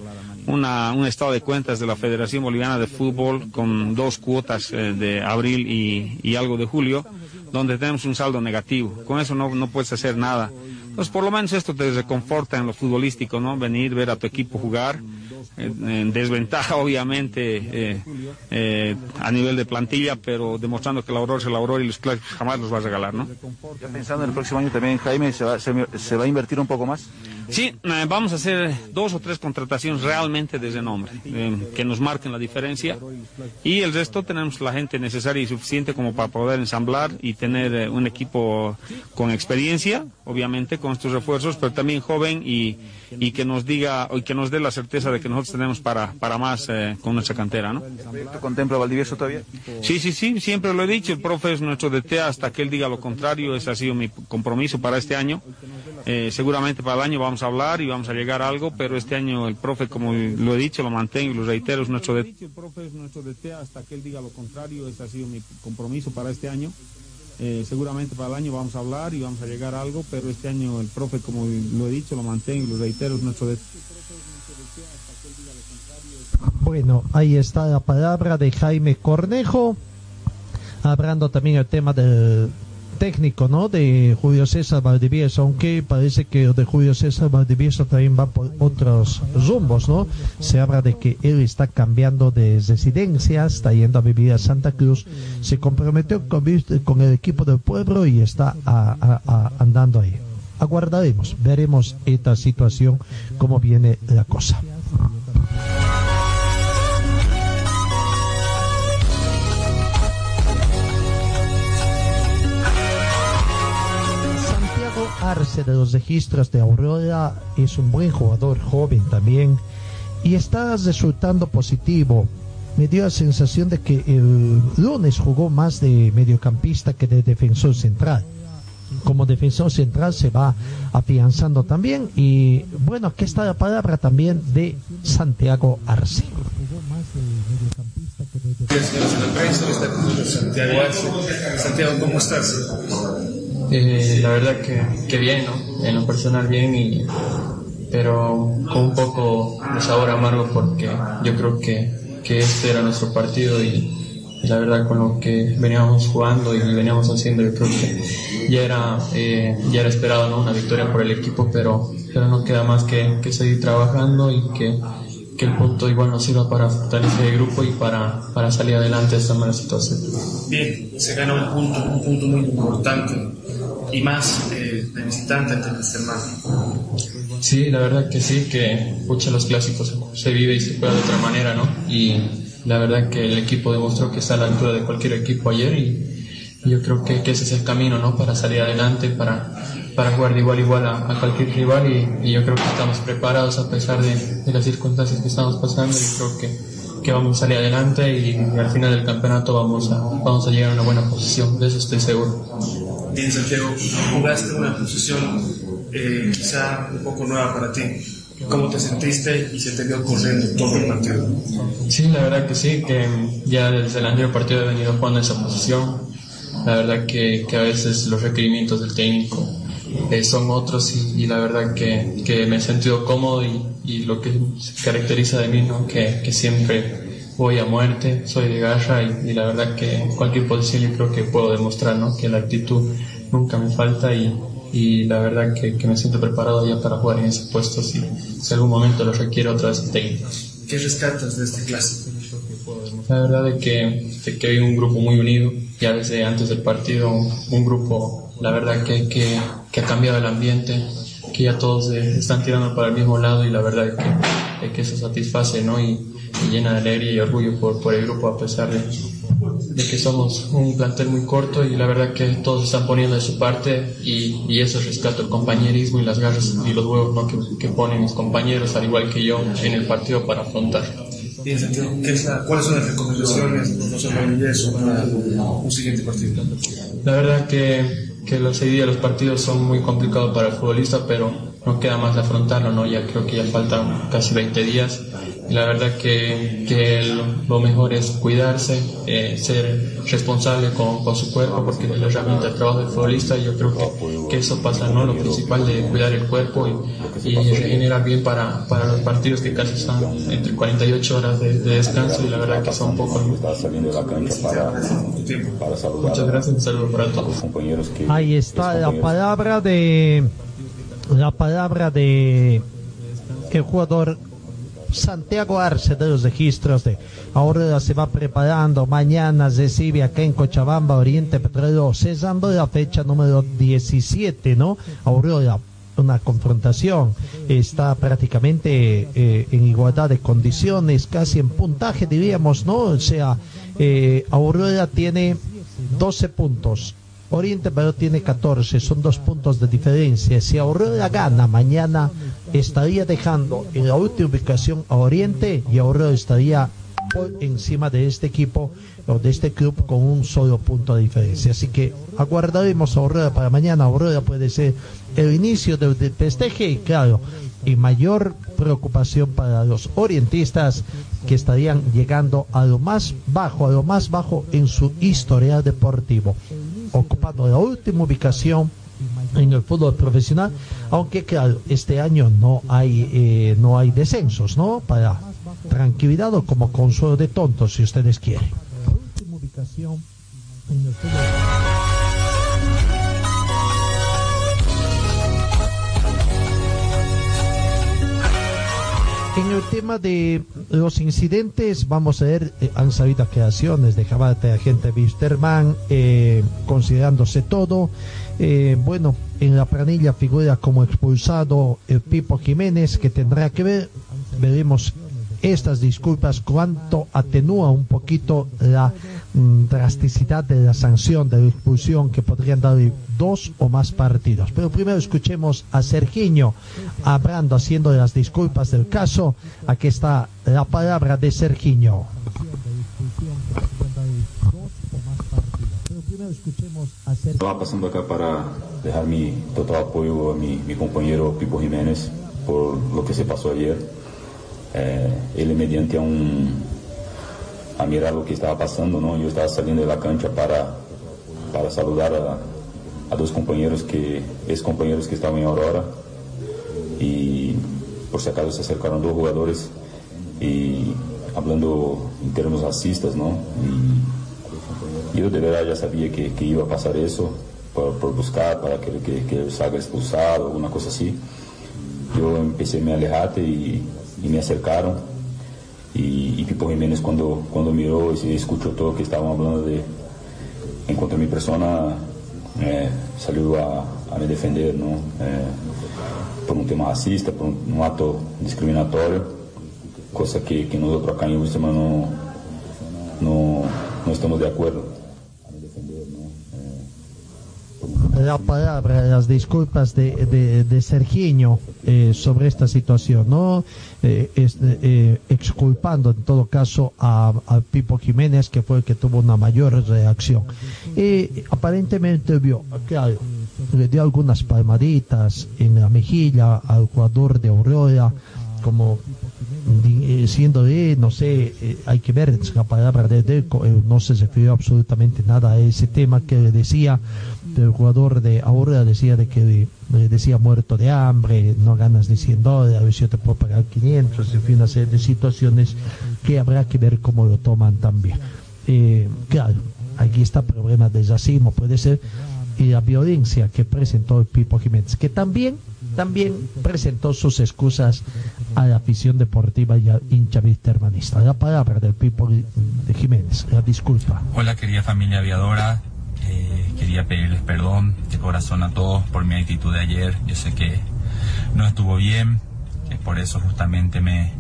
una, un estado de cuentas de la Federación Boliviana de Fútbol con dos cuotas eh, de abril y, y algo de julio, donde tenemos un saldo negativo. Con eso no, no puedes hacer nada. Entonces, por lo menos esto te reconforta en lo futbolístico, ¿no? Venir, ver a tu equipo jugar. eh, En desventaja, obviamente, eh, eh, a nivel de plantilla, pero demostrando que el Aurora es el Aurora y los clásicos jamás los va a regalar, ¿no? Ya pensando en el próximo año también, Jaime, ¿se va, se, se va a invertir un poco más? Sí, eh, vamos a hacer dos o tres contrataciones realmente de renombre, que nos marquen la diferencia. Y el resto tenemos la gente necesaria y suficiente como para poder ensamblar y tener un equipo con experiencia, obviamente, con estos refuerzos, pero también joven y, y que nos diga, y que nos dé la certeza de que nosotros tenemos para, para más eh, con nuestra cantera, ¿no? ¿Proyecto contempla Valdivieso todavía? Sí, sí, sí, siempre lo he dicho, el profe es nuestro DT hasta que él diga lo contrario, ese ha sido mi compromiso para este año. Eh, seguramente para el año vamos a hablar y vamos a llegar a algo, pero este año el profe, como lo he dicho, lo mantengo y lo reitero, es nuestro DT. El profe es nuestro DT hasta que él diga lo contrario, ese ha sido mi compromiso para este año. Eh, seguramente para el año vamos a hablar y vamos a llegar a algo, pero este año el profe, como lo he dicho, lo mantengo lo reitero, es nuestro. Bueno, ahí está la palabra de Jaime Cornejo, hablando también el tema del técnico, ¿no? De Julio César Valdivieso, aunque parece que de Julio César Valdivieso también va por otros rumbos, ¿no? Se habla de que él está cambiando de residencia, está yendo a vivir a Santa Cruz, se comprometió con, el equipo del pueblo y está a- andando ahí. Aguardaremos, veremos esta situación, cómo viene la cosa. Arce de los registros de Aurora es un buen jugador joven también y está resultando positivo. Me dio la sensación de que el lunes jugó más de mediocampista que de defensor central. Como defensor central se va afianzando también y bueno, aquí está la palabra también de Santiago Arce. Santiago Arce. Santiago, ¿cómo estás? Eh, la verdad que, que bien, ¿no? En lo personal bien, y, pero con un poco de sabor amargo porque yo creo que, que este era nuestro partido y, la verdad con lo que veníamos jugando y veníamos haciendo yo creo que ya era, eh, ya era esperado ¿no? una victoria por el equipo, pero, pero no queda más que, que seguir trabajando y que, que el punto igual nos sirva para fortalecer el grupo y para, para salir adelante de esta mala situación. Bien, se gana un punto, un punto muy importante y más eh, de visitante ante hermano. Sí, la verdad que sí, que pucha, los clásicos se vive y se juega de otra manera, ¿no? Y, la verdad que el equipo demostró que está a la altura de cualquier equipo ayer y, y yo creo que, que, ese es el camino ¿no? para salir adelante, para, para jugar de igual a igual a, a cualquier rival y, y, yo creo que estamos preparados a pesar de, de, las circunstancias que estamos pasando y creo que, que vamos a salir adelante y, al final del campeonato vamos a, vamos a llegar a una buena posición, de eso estoy seguro. Bien, Santiago, jugaste una posición eh, quizá un poco nueva para ti. ¿Cómo te sentiste y se te vio corriendo todo el partido? Sí, la verdad que sí, que ya desde el anterior partido he venido jugando esa posición. La verdad que, que a veces los requerimientos del técnico eh, son otros y, y, la verdad que, que me he sentido cómodo y, y, lo que se caracteriza de mí, ¿no? que, que siempre voy a muerte, soy de garra y, y, la verdad que en cualquier posición yo creo que puedo demostrar ¿no? que la actitud nunca me falta y, y la verdad que, que, me siento preparado ya para jugar en ese puesto si, si algún momento lo requiere otra vez el técnico. ¿Qué rescatas de este clásico? La verdad es que, de que hay un grupo muy unido, ya desde antes del partido, un, un grupo, la verdad que, que, que, ha cambiado el ambiente, que ya todos eh, están tirando para el mismo lado y la verdad es que, que eso satisface ¿no? y, y, llena de alegría y orgullo por, por el grupo a pesar de, de que somos un plantel muy corto y la verdad que todos están poniendo de su parte y, y eso rescato el compañerismo y las garras y los huevos ¿no? que, que, ponen mis compañeros al igual que yo en el partido para afrontar. ¿qué es la, ¿cuáles son las recomendaciones, profesor Ramírez, para un siguiente partido? La verdad que, que los seis días los partidos son muy complicados para el futbolista, pero no queda más de afrontarlo, ¿no? Ya creo que ya faltan casi 20 días la verdad que, que lo, lo, mejor es cuidarse, eh, ser responsable con, con, su cuerpo, porque es la herramienta de trabajo del futbolista y yo creo que, que, eso pasa, ¿no? Lo principal de cuidar el cuerpo y, y regenerar bien para, para los partidos que casi están entre 48 horas de, de descanso y la verdad que son poco. Muchas gracias, un saludo para todos. Ahí está la palabra de la palabra de el jugador Santiago Arce de los registros de ahora se va preparando, mañana recibe acá en Cochabamba, Oriente Petrolero, cesando la fecha número 17, ¿no? Aurora, una confrontación, está prácticamente eh, en igualdad de condiciones, casi en puntaje diríamos, ¿no? O sea, eh, Aurora tiene 12 puntos, Oriente pero tiene 14, son dos puntos de diferencia. Si Aurora gana mañana, estaría dejando en la última ubicación a Oriente y Aurora estaría por encima de este equipo o de este club con un solo punto de diferencia. Así que aguardaremos a Aurora para mañana. Aurora puede ser el inicio del de festeje y claro, y mayor preocupación para los orientistas que estarían llegando a lo más bajo, a lo más bajo en su historial deportivo ocupando la última ubicación en el fútbol profesional, aunque claro, este año no hay eh, no hay descensos, ¿no? Para tranquilidad o como consuelo de tontos, si ustedes quieren. La última ubicación en el fútbol En el tema de los incidentes, vamos a ver, eh, han salido aclaraciones de Jabate, agente Wisterman, eh, considerándose todo. Eh, bueno, en la planilla figura como expulsado el Pipo Jiménez, que tendrá que ver, veremos estas disculpas cuánto atenúa un poquito la drasticidad de la sanción de la expulsión que podrían dar dos o más partidos. Pero primero escuchemos a Sergiño hablando, haciendo las disculpas del caso. Aquí está la palabra de Sergiño. Estaba pasando acá para dejar mi total apoyo a mi, mi compañero Pipo Jiménez por lo que se pasó ayer. Eh, ele mediante un a mirar lo que estaba pasando, ¿no? Yo estaba saliendo de la cancha para, para saludar a, a dos compañeros que, ex compañeros que estaban en Aurora y por si acaso se acercaron dos jugadores y hablando en términos racistas, ¿no? Y yo de verdad ya sabía que, que iba a pasar eso por, por buscar para que, que, que salga expulsado, alguna cosa así. Yo empecé a me alejarte y y me acercaron y, y Pipo Jiménez cuando, cuando miró y escuchó todo que estaban hablando de en cuanto a mi persona eh, salió a, me defender ¿no? Eh, por un tema racista, por un, un acto discriminatorio, cosa que, que nosotros acá en Wilstermann no, no, no estamos de acuerdo. La palabra, las disculpas de, de, de Sergiño eh, sobre esta situación, ¿no? Eh, eh, exculpando en todo caso a, a, Pipo Jiménez, que fue el que tuvo una mayor reacción. Y aparentemente vio, claro, le dio algunas palmaditas en la mejilla al jugador de Aurora, como siendo de, no sé, eh, hay que ver la palabra de Delco, eh, no se refirió absolutamente nada a ese tema que le decía del jugador de ahora, decía de que le decía muerto de hambre, no ganas de 100 dólares, a ver si yo te puedo pagar 500, en fin, una serie de situaciones que habrá que ver cómo lo toman también. Eh, claro, aquí está el problema del racismo, puede ser, y la violencia que presentó el Pipo Jiménez, que también también presentó sus excusas a la afición deportiva y al hincha hermanista. La palabra del Pipo Jiménez, la disculpa. Hola querida familia aviadora, eh, quería pedirles perdón de corazón a todos por mi actitud de ayer. Yo sé que no estuvo bien, que por eso justamente me,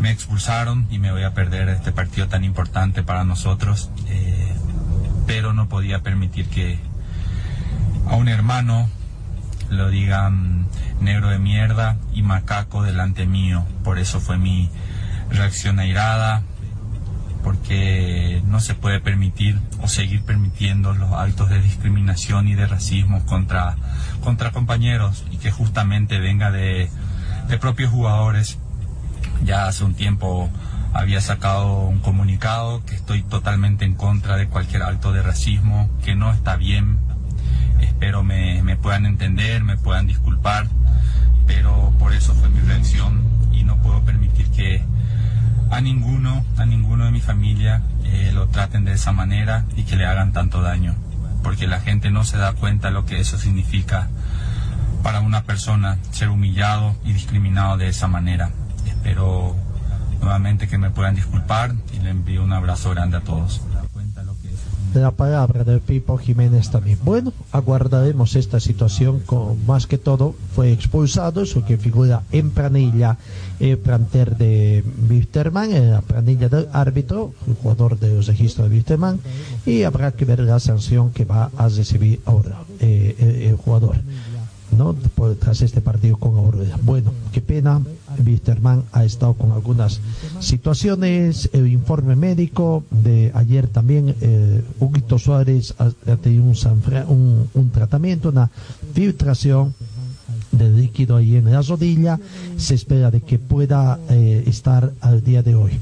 me expulsaron y me voy a perder este partido tan importante para nosotros. Eh, pero no podía permitir que a un hermano lo digan negro de mierda y macaco delante mío. Por eso fue mi reacción airada, porque no se puede permitir o seguir permitiendo los actos de discriminación y de racismo contra, contra compañeros y que justamente venga de, de propios jugadores. Ya hace un tiempo había sacado un comunicado que estoy totalmente en contra de cualquier acto de racismo, que no está bien, espero me, me, puedan entender, me puedan disculpar, pero por eso fue mi reacción y no puedo permitir que a ninguno, a ninguno de mi familia eh, lo traten de esa manera y que le hagan tanto daño, porque la gente no se da cuenta lo que eso significa para una persona ser humillado y discriminado de esa manera. Espero nuevamente que me puedan disculpar y le envío un abrazo grande a todos la palabra del Pipo Jiménez también. Bueno, aguardaremos esta situación con más que todo fue expulsado, eso que figura en planilla el planter de Wisterman, en la planilla del árbitro, el jugador de los registros de Wisterman, y habrá que ver la sanción que va a recibir ahora eh, el, jugador. ¿no? Por, tras este partido con Aurora. Bueno, qué pena, Wisterman ha estado con algunas situaciones, el informe médico de ayer también, eh, Huguito Suárez ha, ha tenido un, un, un, tratamiento, una filtración de líquido ahí en la rodilla, se espera de que pueda eh, estar al día de hoy.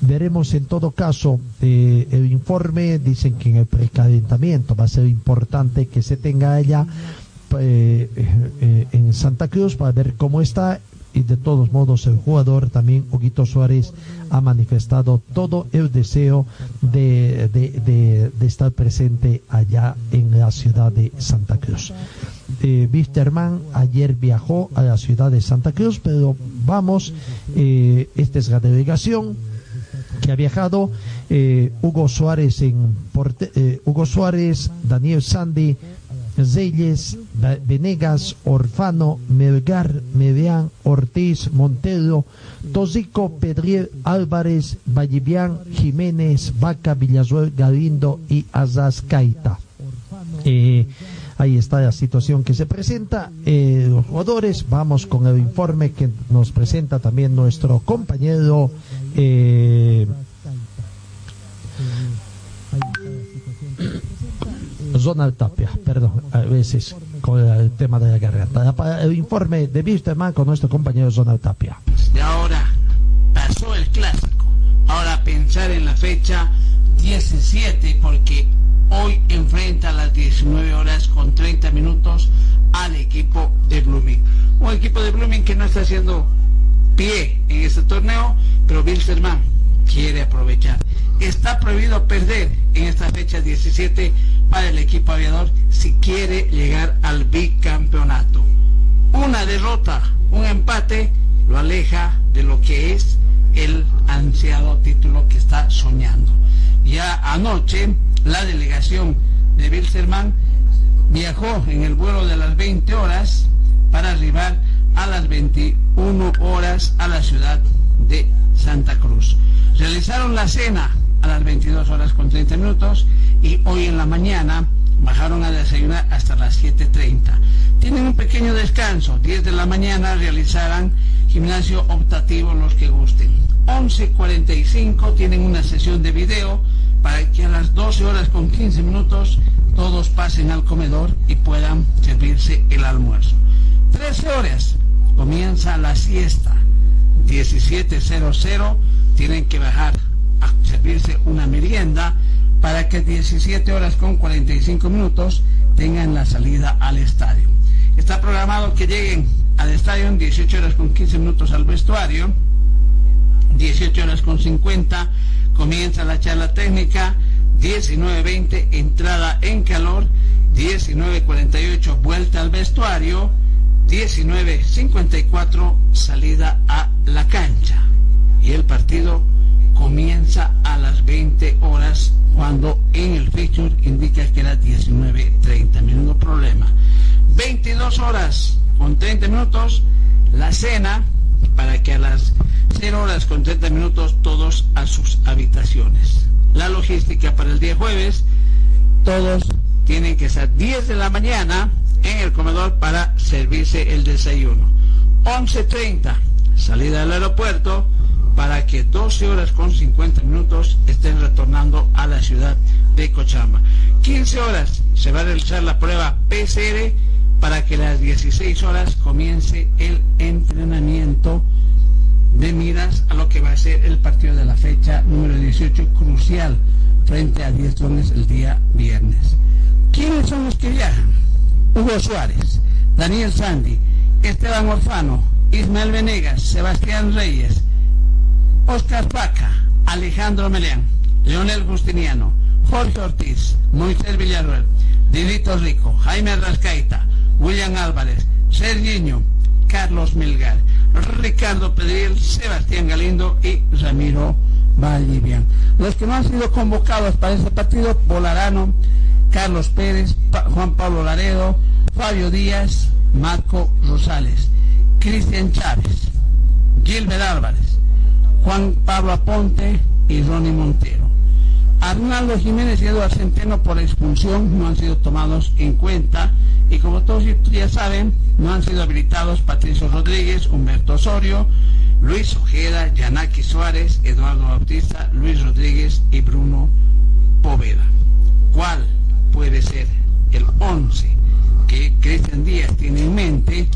Veremos en todo caso eh, el informe, dicen que en el precalentamiento va a ser importante que se tenga allá eh, eh, en Santa Cruz para ver cómo está y de todos modos el jugador también Huguito Suárez ha manifestado todo el deseo de, de, de, estar presente allá en la ciudad de Santa Cruz. Eh, Wisterman ayer viajó a la ciudad de Santa Cruz, pero vamos, eh, esta es la delegación que ha viajado eh, Hugo Suárez en Porte, eh, Hugo Suárez, Daniel Sandy, Zeyes, Venegas, Orfano, Melgar, Medián, Ortiz, Montero, Tosico, Pedriel, Álvarez, Vallivian, Jiménez, Vaca, Villazuel, Galindo y Azazcaita. Eh, ahí está la situación que se presenta. Eh, los jugadores, vamos con el informe que nos presenta también nuestro compañero. Eh, Zonal Tapia, perdón, a veces con el tema de la garganta. El informe de Wisterman con nuestro compañero Zonal Tapia. Y ahora pasó el clásico. Ahora pensar en la fecha 17 porque hoy enfrenta a las 19 horas con 30 minutos al equipo de Blooming. Un equipo de Blooming que no está haciendo pie en este torneo, pero Wilstermann quiere aprovechar. Está prohibido perder en esta fecha 17 para el equipo aviador si quiere llegar al bicampeonato. Una derrota, un empate, lo aleja de lo que es el ansiado título que está soñando. Ya anoche la delegación de Wilstermann viajó en el vuelo de las 20 horas para arribar a las 21 horas a la ciudad de Santa Cruz. Realizaron la cena a las 22 horas con 30 minutos y hoy en la mañana bajaron a desayunar hasta las 7.30. Tienen un pequeño descanso, 10 de la mañana realizarán gimnasio optativo los que gusten. 11.45 tienen una sesión de video para que a las 12 horas con 15 minutos todos pasen al comedor y puedan servirse el almuerzo. 13 horas comienza la siesta. 17.00 tienen que bajar a servirse una merienda para que 17 horas con 45 minutos tengan la salida al estadio. Está programado que lleguen al estadio en 18 horas con 15 minutos al vestuario, 18 horas con 50 comienza la charla técnica, 19.20 entrada en calor, 19.48 vuelta al vestuario, 19.54 salida a la cancha. Y el partido comienza a las 20 horas cuando en el feature indica que era 19.30. Menudo problema. 22 horas con 30 minutos la cena para que a las 0 horas con 30 minutos todos a sus habitaciones. La logística para el día jueves, todos tienen que estar 10 de la mañana en el comedor para servirse el desayuno. 11.30, salida del aeropuerto para que 12 horas con 50 minutos estén retornando a la ciudad de Cochabamba. 15 horas se va a realizar la prueba PCR para que las 16 horas comience el entrenamiento de miras a lo que va a ser el partido de la fecha número 18 crucial frente a 10 zonas el día viernes. ¿Quiénes son los que viajan? Hugo Suárez, Daniel Sandy, Esteban Orfano, Ismael Venegas, Sebastián Reyes, Oscar Paca, Alejandro Meleán, Leonel Justiniano, Jorge Ortiz, Moisés Villarreal, Didito Rico, Jaime Rascaita, William Álvarez, Sergiño, Carlos Melgar, Ricardo Pedriel, Sebastián Galindo y Ramiro Vallivian. Los que no han sido convocados para este partido, Polarano, Carlos Pérez, Juan Pablo Laredo, Fabio Díaz, Marco Rosales, Cristian Chávez, Gilbert Álvarez, Juan Pablo Aponte y Ronnie Montero. Arnaldo Jiménez y Eduardo Centeno por expulsión no han sido tomados en cuenta y como todos ya saben, no han sido habilitados Patricio Rodríguez, Humberto Osorio, Luis Ojeda, Yanaki Suárez, Eduardo Bautista, Luis Rodríguez y Bruno Poveda. ¿Cuál puede ser el 11 que Cristian Díaz tiene en mente?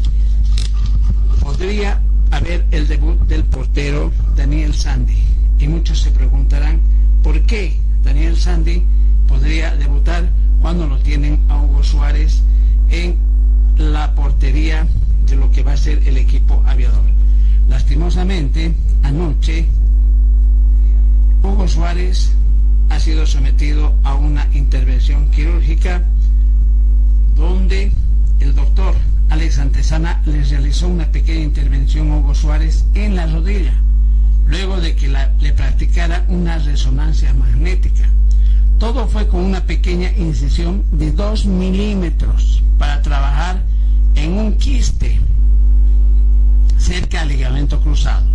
Podría haber el debut del portero Daniel Sandy. Y muchos se preguntarán, ¿por qué Daniel Sandy podría debutar cuando lo tienen a Hugo Suárez en la portería de lo que va a ser el equipo aviador. Lastimosamente, anoche, Hugo Suárez ha sido sometido a una intervención quirúrgica donde el doctor Alex Antesana le realizó una pequeña intervención a Hugo Suárez en la rodilla, luego de que le practicara una resonancia magnética. Todo fue con una pequeña incisión de 2 milímetros para trabajar en un quiste cerca al ligamento cruzado.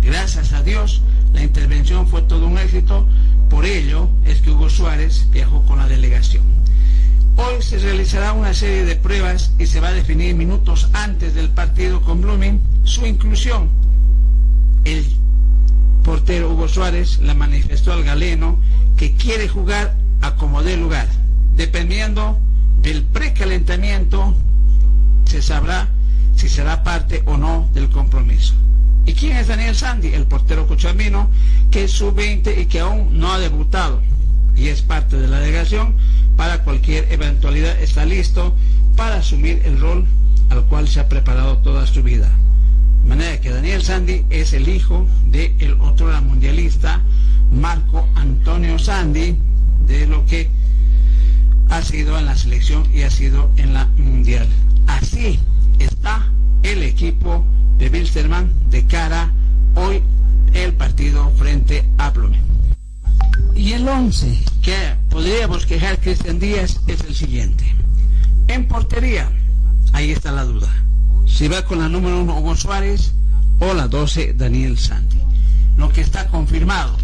Gracias a Dios, la intervención fue todo un éxito, por ello es que Hugo Suárez viajó con la delegación. Hoy se realizará una serie de pruebas y se va a definir minutos antes del partido con Blooming su inclusión. El portero Hugo Suárez la manifestó al galeno que quiere jugar a como dé lugar. Dependiendo del precalentamiento, se sabrá si será parte o no del compromiso. ¿Y quién es Daniel Sandy? El portero cochabambino, que es sub-20 y que aún no ha debutado y es parte de la delegación. Para cualquier eventualidad está listo para asumir el rol al cual se ha preparado toda su vida. De manera que Daniel Sandy es el hijo del el otro mundialista Marco Antonio Sandy, de lo que ha sido en la selección y ha sido en la mundial. Así está el equipo de Wilstermann de cara hoy el partido frente a Blumen. Y el 11 que podríamos quejar Cristian Díaz es el siguiente. En portería, ahí está la duda. Si va con la número 1 Hugo Suárez o la 12 Daniel Santi. Lo que está confirmado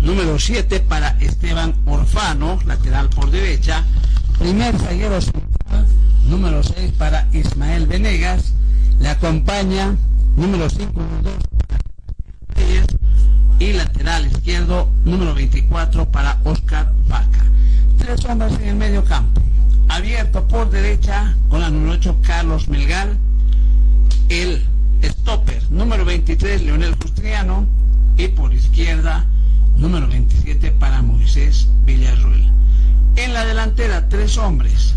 número 7 para Esteban Orfano, lateral por derecha, primer zaguero central, número 6 para Ismael Venegas, le acompaña número 5 y lateral izquierdo número 24 para Oscar Vaca. Tres hombres en el medio campo. Abierto por derecha con la número 8 Carlos Melgar. El stopper número 23 Leonel Justriano. Y por izquierda número 27 para Moisés Villarruel. En la delantera tres hombres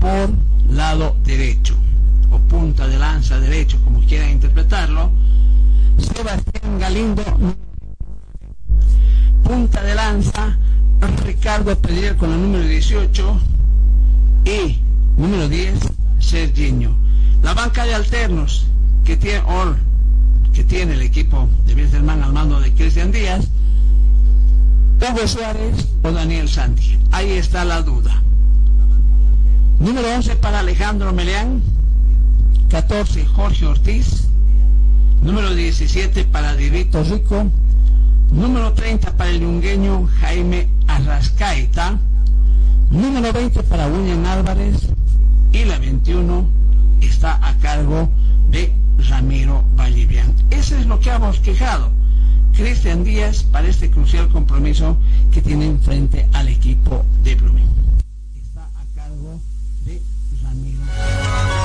por lado derecho o punta de lanza derecho como quieran interpretarlo Sebastián Galindo, punta de lanza, Ricardo Pelier con el número 18 y número 10, Sergiño. La banca de alternos que tiene, que tiene el equipo de Wilstermann al mando de Cristian Díaz, Hugo Suárez o Daniel Santi. Ahí está la duda. Número 11 para Alejandro Meleán, 14 Jorge Ortiz, número 17 para Dirito Rico, número 30 para el yungueño Jaime Arrascaita, número 20 para William Álvarez y la 21 está a cargo de Ramiro Vallivian. Eso es lo que hemos quejado. Cristian Díaz para este crucial compromiso que tienen frente al equipo de Blooming. Está a cargo de Ramiro.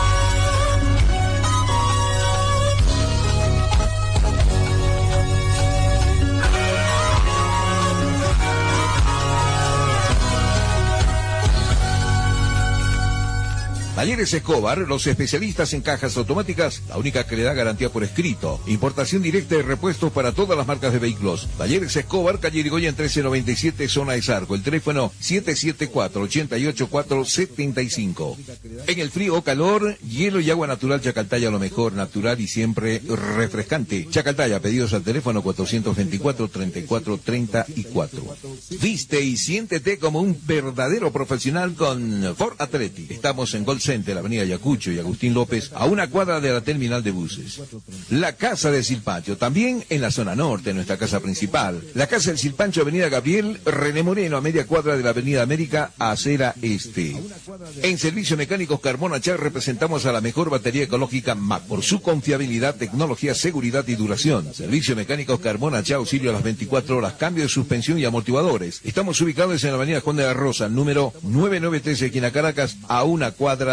Talleres Escobar, los especialistas en cajas automáticas, la única que le da garantía por escrito. Importación directa de repuestos para todas las marcas de vehículos. Talleres Escobar, calle Irigoyen 1397, zona de Sarco. El teléfono 774-88475. En el frío o calor, hielo y agua natural Chacaltaya lo mejor, natural y siempre refrescante. Chacaltaya, pedidos al teléfono 424-3434. Viste y siéntete como un verdadero profesional con Ford Athletic. Estamos en Gol Center, Avenida Yacucho y Agustín López, a una cuadra de la terminal de buses. La Casa de Silpancho, también en la zona norte, nuestra casa principal. La Casa del Silpancho, Avenida Gabriel, René Moreno, a media cuadra de la Avenida América, acera este. En Servicio Mecánicos Carmona Char representamos a la mejor batería ecológica MAC por su confiabilidad, tecnología, seguridad y duración. Servicio Mecánicos Carmona Char, auxilio a las 24 horas, cambio de suspensión y amortiguadores. Estamos ubicados en la Avenida Juan de la Rosa, número 993, aquí en Caracas, a una cuadra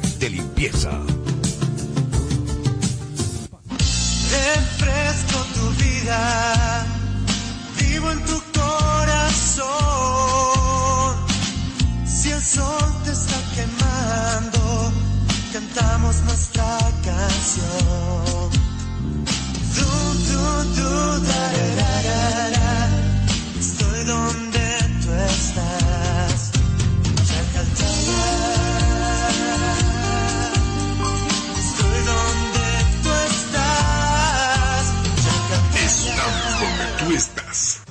De limpieza. Refresco tu vida, vivo en tu corazón. Si el sol te está quemando, cantamos nuestra canción. Du, du, du, da, da, da. Estoy donde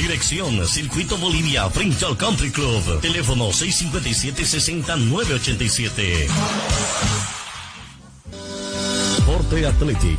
Dirección Circuito Bolivia frente Country Club. Teléfono 657-60987. Forte Athletic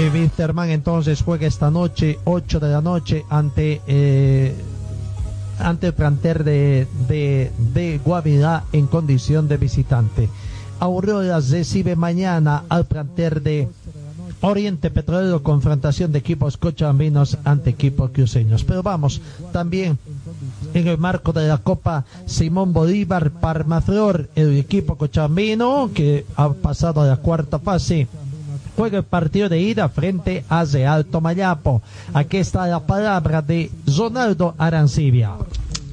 Eh, Wisterman entonces juega esta noche, 8 de la noche, ante, eh, ante el planter de, de, de Guavirá en condición de visitante. Auroras recibe mañana al planter de Oriente Petrolero, confrontación de equipos cochabambinos ante equipos cruceños. Pero vamos, también en el marco de la Copa Simón Bolívar Parmaflor, el equipo cochabambino que ha pasado a la cuarta fase juega el partido de ida frente a Real Tomayapo. Aquí está la palabra de Ronaldo Arancibia.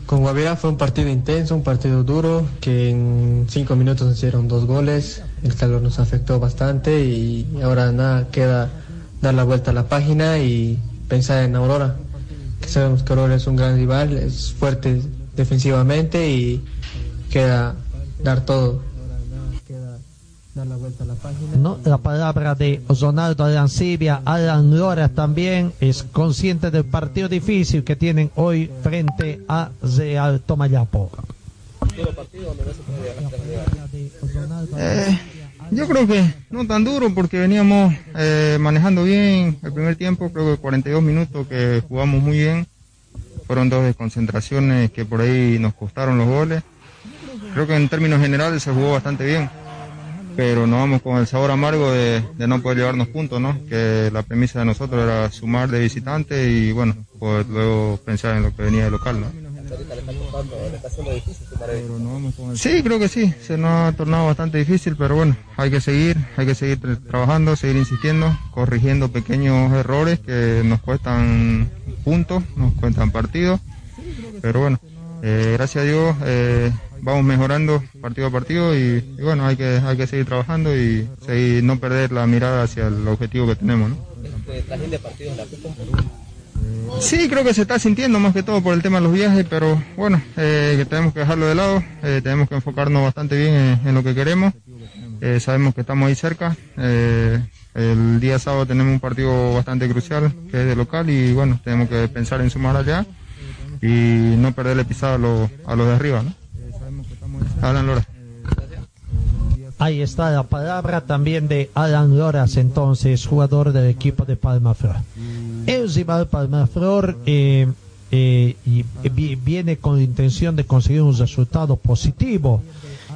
Con Guavirá fue un partido intenso, un partido duro, que en cinco minutos hicieron dos goles, el calor nos afectó bastante y ahora nada, queda dar la vuelta a la página y pensar en Aurora, que sabemos que Aurora es un gran rival, es fuerte defensivamente y queda dar todo. Dar la vuelta a la página. ¿no? La palabra de Ronaldo Arancibia, Alan Lora también es consciente del partido difícil que tienen hoy frente a Real Tomayapo. Eh, yo creo que no tan duro porque veníamos eh, manejando bien el primer tiempo, creo que 42 minutos que jugamos muy bien. Fueron dos desconcentraciones que por ahí nos costaron los goles. Creo que en términos generales se jugó bastante bien, pero nos vamos con el sabor amargo de, no poder llevarnos puntos, ¿no? Que la premisa de nosotros era sumar de visitante y bueno, pues luego pensar en lo que venía de local, ¿no? Sí, creo que sí, se nos ha tornado bastante difícil, pero bueno, hay que seguir, hay que seguir tra- trabajando, seguir insistiendo, corrigiendo pequeños errores que nos cuestan puntos, nos cuestan partidos, pero bueno, eh, gracias a Dios eh, vamos mejorando partido a partido y, y bueno, hay que, hay que seguir trabajando y seguir, no perder la mirada hacia el objetivo que tenemos, ¿no? Sí, creo que se está sintiendo más que todo por el tema de los viajes, pero bueno, eh, que tenemos que dejarlo de lado, eh, tenemos que enfocarnos bastante bien en, en lo que queremos. Eh, sabemos que estamos ahí cerca. eh, el día sábado tenemos un partido bastante crucial que es de local y bueno, tenemos que pensar en sumar allá y no perderle pisada a los, a los de arriba. ¿no? Alan. Ahí está la palabra también de Alan Loras, entonces, jugador del equipo de Palma Flor. El rival Palma Flor eh, eh, viene con la intención de conseguir un resultado positivo.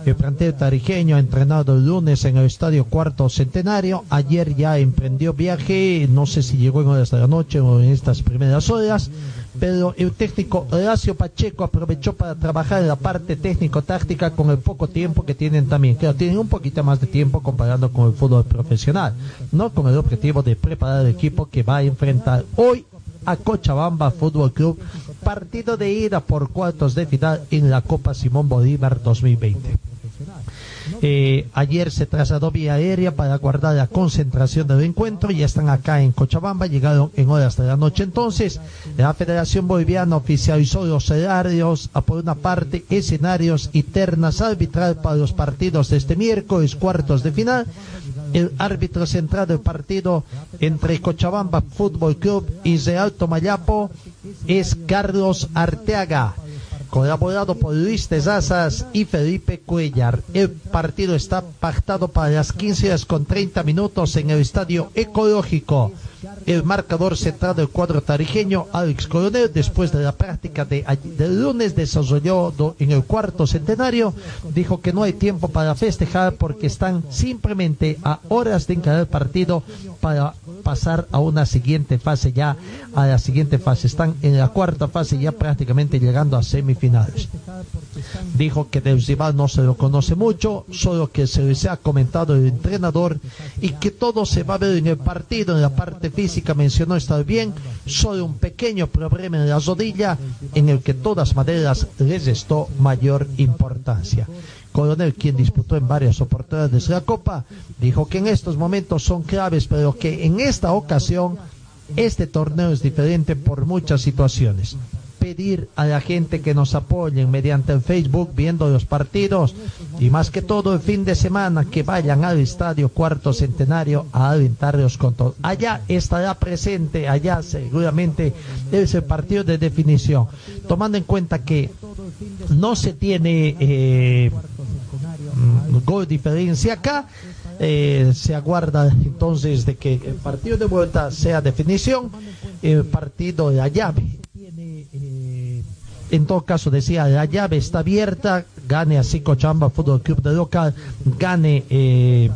El plantel tarijeño ha entrenado el lunes en el estadio Cuarto Centenario. Ayer ya emprendió viaje, no sé si llegó en horas de la noche o en estas primeras horas, pero el técnico Horacio Pacheco aprovechó para trabajar en la parte técnico-táctica con el poco tiempo que tienen también. Claro, tienen un poquito más de tiempo comparando con el fútbol profesional, no con el objetivo de preparar el equipo que va a enfrentar hoy a Cochabamba Fútbol Club, partido de ida por cuartos de final en la Copa Simón Bolívar 2020. Eh, ayer se trasladó vía aérea para guardar la concentración del encuentro. Ya están acá en Cochabamba, llegaron en horas de la noche. Entonces, la Federación Boliviana oficializó los horarios, a por una parte, escenarios y ternas arbitral para los partidos de este miércoles, cuartos de final. El árbitro central del partido entre Cochabamba Fútbol Club y Real Tomayapo es Carlos Arteaga colaborado por Luis Tezazas y Felipe Cuellar. El partido está pactado para las 15 horas con 30 minutos en el Estadio Ecológico. El marcador central del cuadro tarijeño, Alex Coronel, después de la práctica de, del lunes desarrollado en el cuarto centenario, dijo que no hay tiempo para festejar porque están simplemente a horas de encarar el partido para pasar a una siguiente fase ya, a la siguiente fase. Están en la cuarta fase ya prácticamente llegando a semifinales. Dijo que del rival no se lo conoce mucho, solo que se les ha comentado el entrenador y que todo se va a ver en el partido, en la parte física mencionó estar bien, solo un pequeño problema en la rodilla en el que todas maneras les restó mayor importancia. Coronel, quien disputó en varias oportunidades la Copa, dijo que en estos momentos son claves, pero que en esta ocasión este torneo es diferente por muchas situaciones. Pedir a la gente que nos apoyen mediante el Facebook viendo los partidos y más que todo el fin de semana que vayan al estadio cuarto centenario a alentarlos con todo. Allá estará presente, allá seguramente es el partido de definición, tomando en cuenta que no se tiene eh, mm, gol diferencia acá. Eh, se aguarda entonces de que el partido de vuelta sea definición, el partido de la llave. En todo caso, decía, la llave está abierta, gane así Cochamba Fútbol Club de local, gane eh,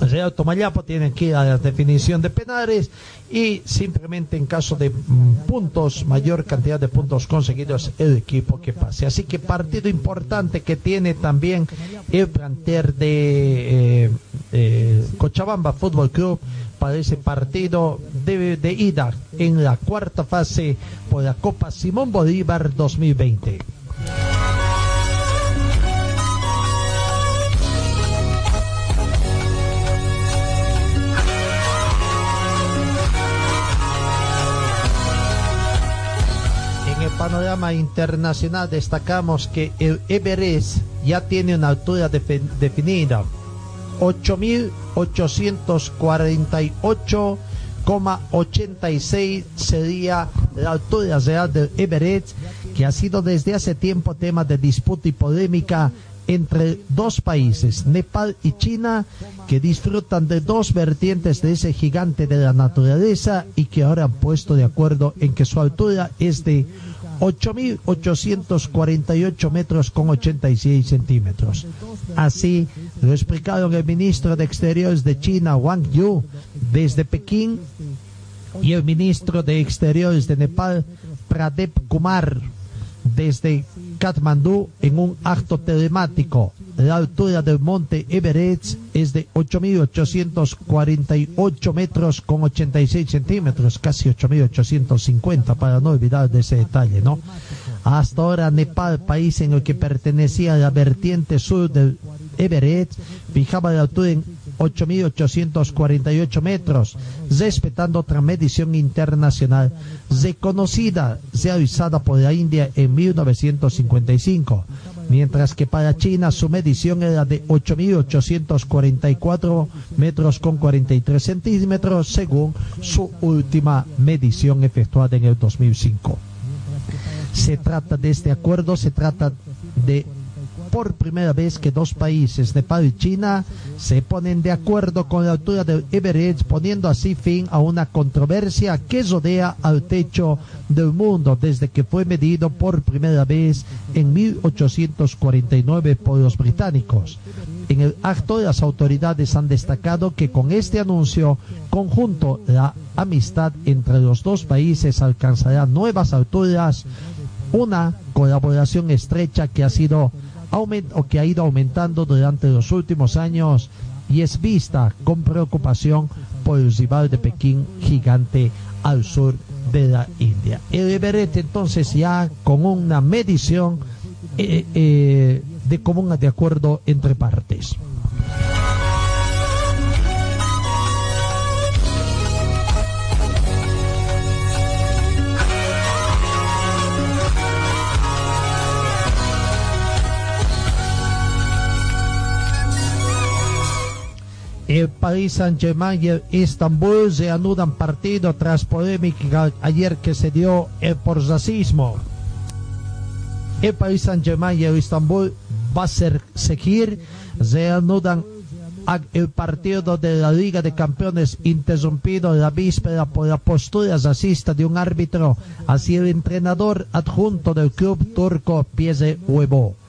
Real Tomayapo, tienen que a la definición de penales y simplemente en caso de mm, puntos, mayor cantidad de puntos conseguidos, el equipo que pase. Así que partido importante que tiene también el planter de eh, eh, Cochabamba Fútbol Club para ese partido de, de ida en la cuarta fase por la Copa Simón Bolívar 2020. En el panorama internacional destacamos que el Everest ya tiene una altura defi- definida. 8.848,86 sería la altura real del Everest, que ha sido desde hace tiempo tema de disputa y polémica entre dos países, Nepal y China, que disfrutan de dos vertientes de ese gigante de la naturaleza y que ahora han puesto de acuerdo en que su altura es de 8.848 metros con 86 centímetros. Así lo explicaron el ministro de Exteriores de China, Wang Yu, desde Pekín, y el ministro de Exteriores de Nepal, Pradep Kumar, desde Katmandú en un acto telemático. La altura del monte Everest es de 8.848 metros con 86 centímetros, casi 8.850 para no olvidar de ese detalle, ¿no? Hasta ahora Nepal, país en el que pertenecía la vertiente sur del Everest, fijaba la altura en 8.848 metros, respetando otra medición internacional reconocida, realizada por la India en 1955, mientras que para China su medición era de 8.844 metros con 43 centímetros, según su última medición efectuada en el 2005. Se trata de este acuerdo, se trata de por primera vez que dos países, Nepal y China, se ponen de acuerdo con la altura del Everest, poniendo así fin a una controversia que rodea al techo del mundo desde que fue medido por primera vez en 1849 por los británicos. En el acto, las autoridades han destacado que con este anuncio conjunto la amistad entre los dos países alcanzará nuevas alturas, una colaboración estrecha que ha sido o que ha ido aumentando durante los últimos años y es vista con preocupación por el rival de Pekín gigante al sur de la India. El Everest entonces ya con una medición eh, eh, de común de acuerdo entre partes. El Paris Saint-Germain y el Istanbul se anudan partido tras polémica ayer que se dio el por racismo. El Paris Saint-Germain y el Istanbul va a ser seguir, se anudan el partido de la Liga de Campeones interrumpido la víspera por la postura racista de un árbitro hacia el entrenador adjunto del club turco Piese Huevo.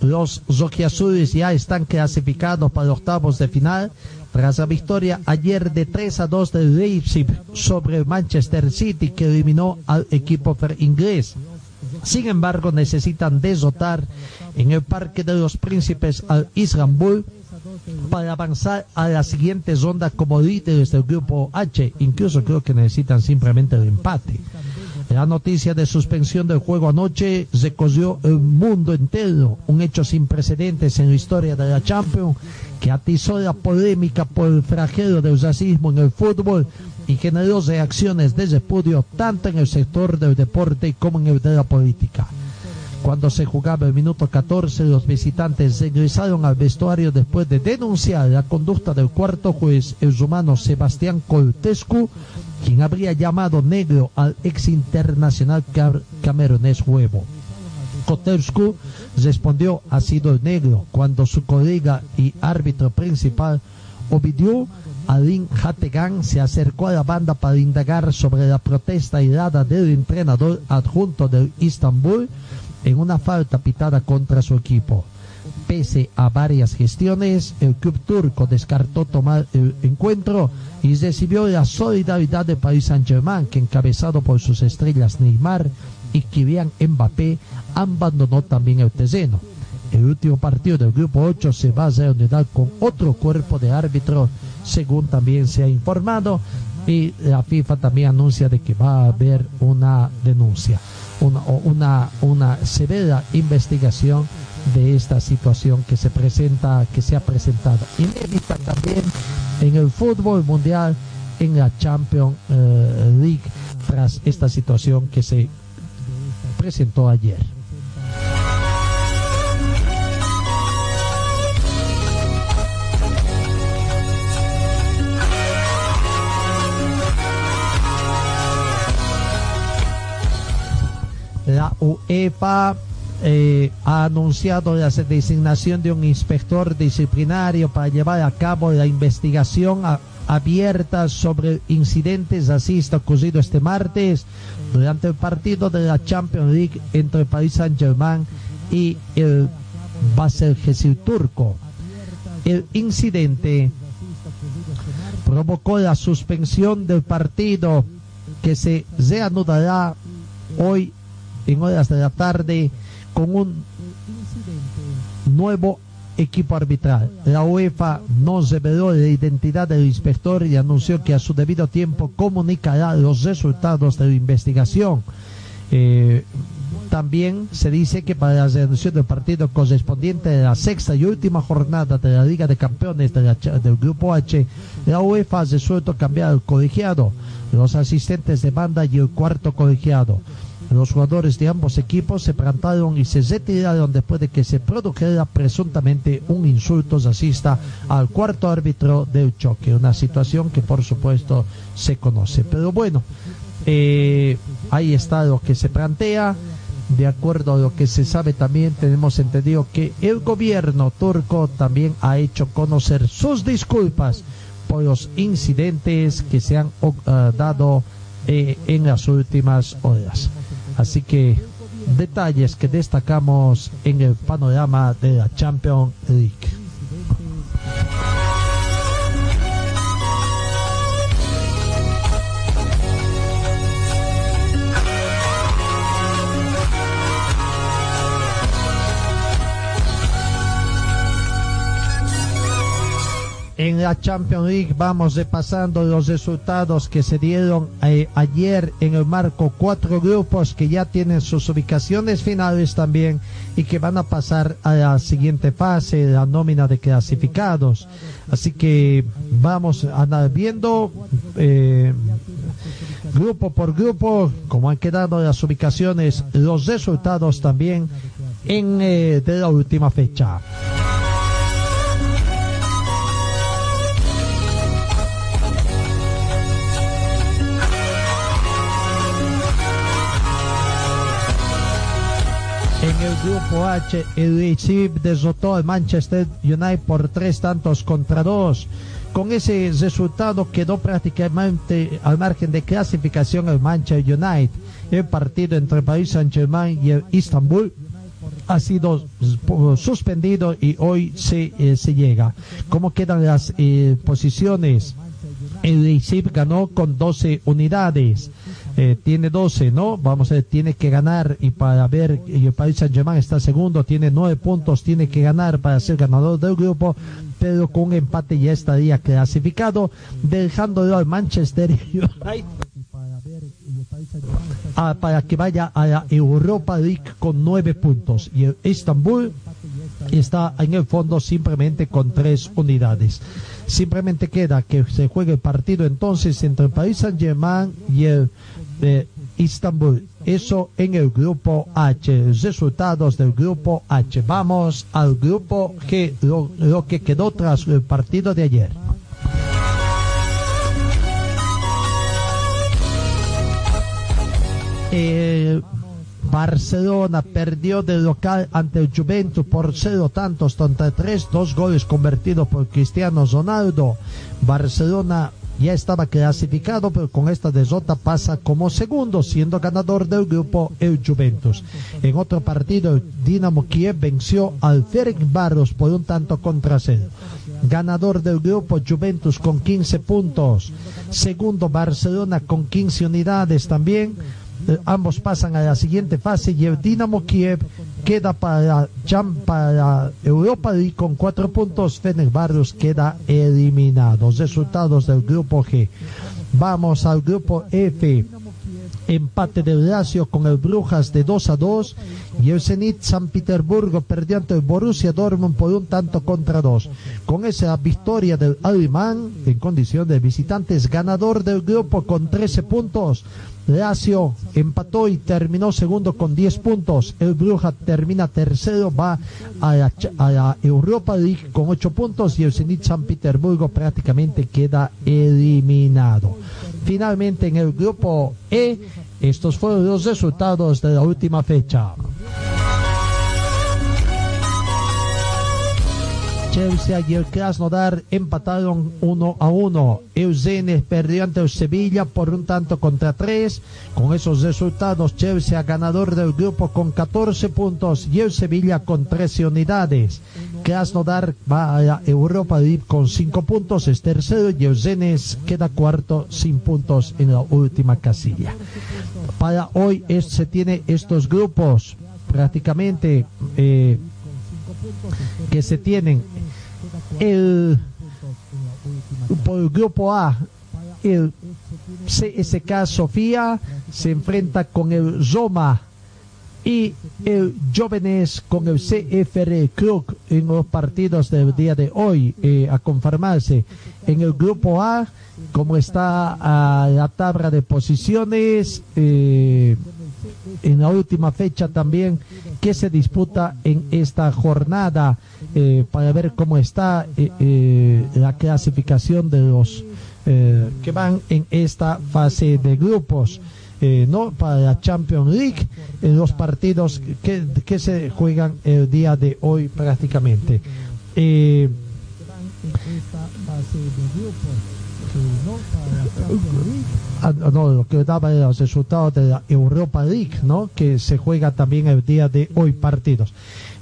Los rojiazules ya están clasificados para octavos de final tras la victoria ayer de 3 a 2 del Leipzig sobre Manchester City que eliminó al equipo inglés. Sin embargo, necesitan derrotar en el Parque de los Príncipes al Istanbul para avanzar a la siguiente ronda como líderes del grupo H. Incluso creo que necesitan simplemente el empate. La noticia de suspensión del juego anoche recorrió el mundo entero, un hecho sin precedentes en la historia de la Champions que atizó la polémica por el fragelo del racismo en el fútbol y generó reacciones de repudio tanto en el sector del deporte como en el de la política. Cuando se jugaba el minuto 14, los visitantes regresaron al vestuario después de denunciar la conducta del cuarto juez, el rumano Sebastián Coltescu, quien habría llamado negro al ex internacional camerunés Huevo. Coltescu respondió ha sido negro cuando su colega y árbitro principal, Ovidio Alin Hategan, se acercó a la banda para indagar sobre la protesta irada del entrenador adjunto del Istanbul en una falta pitada contra su equipo. Pese a varias gestiones, el club turco descartó tomar el encuentro y recibió la solidaridad de Paris Saint-Germain, que encabezado por sus estrellas Neymar y Kylian Mbappé, abandonó también el terreno. El último partido del grupo 8 se va a reunir con otro cuerpo de árbitros, según también se ha informado, y la FIFA también anuncia de que va a haber una denuncia una, una, una severa investigación de esta situación que se presenta, que se ha presentado inédita también en el fútbol mundial, en la Champions eh, League, tras esta situación que se presentó ayer. La UEFA eh, ha anunciado la designación de un inspector disciplinario para llevar a cabo la investigación abierta sobre incidentes racistas ocurrido este martes durante el partido de la Champions League entre Paris Saint-Germain y el Basel Gesil turco. El incidente provocó la suspensión del partido que se reanudará hoy en horas de la tarde con un nuevo equipo arbitral. La UEFA no reveló la identidad del inspector y anunció que a su debido tiempo comunicará los resultados de la investigación. Eh, también se dice que para la reducción del partido correspondiente de la sexta y última jornada de la Liga de Campeones del Grupo H, la UEFA ha resuelto cambiar el colegiado, los asistentes de banda y el cuarto colegiado. Los jugadores de ambos equipos se plantaron y se retiraron después de que se produjera presuntamente un insulto racista al cuarto árbitro del choque, una situación que por supuesto se conoce. Pero bueno, eh, ahí está lo que se plantea. De acuerdo a lo que se sabe también tenemos entendido que el gobierno turco también ha hecho conocer sus disculpas por los incidentes que se han uh, dado eh, en las últimas horas. Así que detalles que destacamos en el panorama de la Champions League. En la Champions League vamos repasando los resultados que se dieron eh, ayer en el marco cuatro grupos que ya tienen sus ubicaciones finales también y que van a pasar a la siguiente fase, la nómina de clasificados. Así que vamos a viendo eh, grupo por grupo cómo han quedado las ubicaciones, los resultados también en eh, de la última fecha. Grupo H, el derrotó al Manchester United por tres tantos contra dos. Con ese resultado quedó prácticamente al margen de clasificación el Manchester United. El partido entre Paris Saint-Germain y el Istanbul ha sido suspendido y hoy se, eh, se llega. ¿Cómo quedan las eh, posiciones? El ganó con 12 unidades. Eh, tiene 12, ¿no? Vamos a ver, tiene que ganar y para ver, y el Paris Saint Germain está segundo, tiene 9 puntos, tiene que ganar para ser ganador del grupo, pero con un empate ya estaría clasificado, dejándolo al Manchester United ah, para que vaya a la Europa League con 9 puntos y el Istanbul está en el fondo simplemente con 3 unidades. Simplemente queda que se juegue el partido entonces entre el Paris Saint Germain y el de Istanbul. Eso en el grupo H. Resultados del grupo H. Vamos al grupo G, lo, que quedó tras el partido de ayer. Barcelona perdió de local ante el Juventus por cero tantos contra tres, dos goles convertidos por Cristiano Ronaldo. Barcelona ya estaba clasificado, pero con esta derrota pasa como segundo, siendo ganador del grupo el Juventus. En otro partido, el Dinamo Kiev venció al Barros por un tanto contra cero. Ganador del grupo Juventus con 15 puntos. Segundo Barcelona con 15 unidades también. Eh, ambos pasan a la siguiente fase y el Dinamo Kiev queda para, para Europa y con cuatro puntos. Barros queda eliminado. Resultados del grupo G. Vamos al grupo F. Empate del Lazio con el Brujas de 2 a 2 y el Zenit San Petersburgo perdió ante el Borussia Dortmund por un tanto contra dos. Con esa victoria del alemán en condición de visitantes, ganador del grupo con 13 puntos. Lazio empató y terminó segundo con 10 puntos. El Bruja termina tercero, va a la, Europa League con 8 puntos y el Zenit San Petersburgo prácticamente queda eliminado. Finalmente en el grupo E, estos fueron los resultados de la última fecha. Chelsea y el Krasnodar empataron 1 a 1. Eugene perdió ante el Sevilla por un tanto contra 3. Con esos resultados, Chelsea ganador del grupo con 14 puntos y el Sevilla con 13 unidades. Krasnodar va a Europa League con 5 puntos, es tercero y Eugene queda cuarto sin puntos en la última casilla. Para hoy se tiene estos grupos prácticamente eh, que se tienen. El por el grupo A el CSK Sofía se enfrenta con el Roma y el Jóvenes con el CFR Krug en los partidos del día de hoy eh, a confirmarse en el grupo A como está la tabla de posiciones eh, en la última fecha también que se disputa en esta jornada eh, para ver cómo está eh, eh, la clasificación de los que van en esta fase de grupos. no para la Champions League en los partidos que, se juegan el día de hoy prácticamente grupos Ah, no, lo que daba los resultados de la Europa League, ¿no? Que se juega también el día de hoy partidos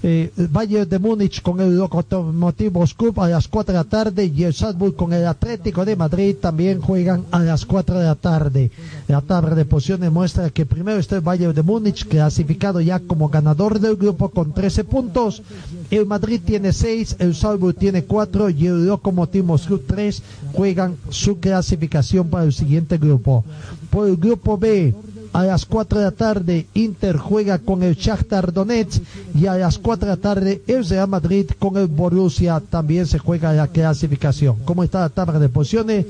eh, Bayern de Múnich con el Lokomotiv Moscú a las 4 de la tarde y el Salzburg con el Atlético de Madrid también juegan a las 4 de la tarde. La tabla de posiciones muestra que primero está el Bayern de Múnich clasificado ya como ganador del grupo con 13 puntos. El Madrid tiene 6, el Salzburg tiene 4 y el Lokomotiv Moscú 3 juegan su clasificación para el siguiente grupo. Por el grupo B, a las 4 de la tarde Inter juega con el Shakhtar Donetsk y a las 4 de la tarde el Real Madrid con el Borussia también se juega la clasificación. ¿Cómo está la tabla de posiciones?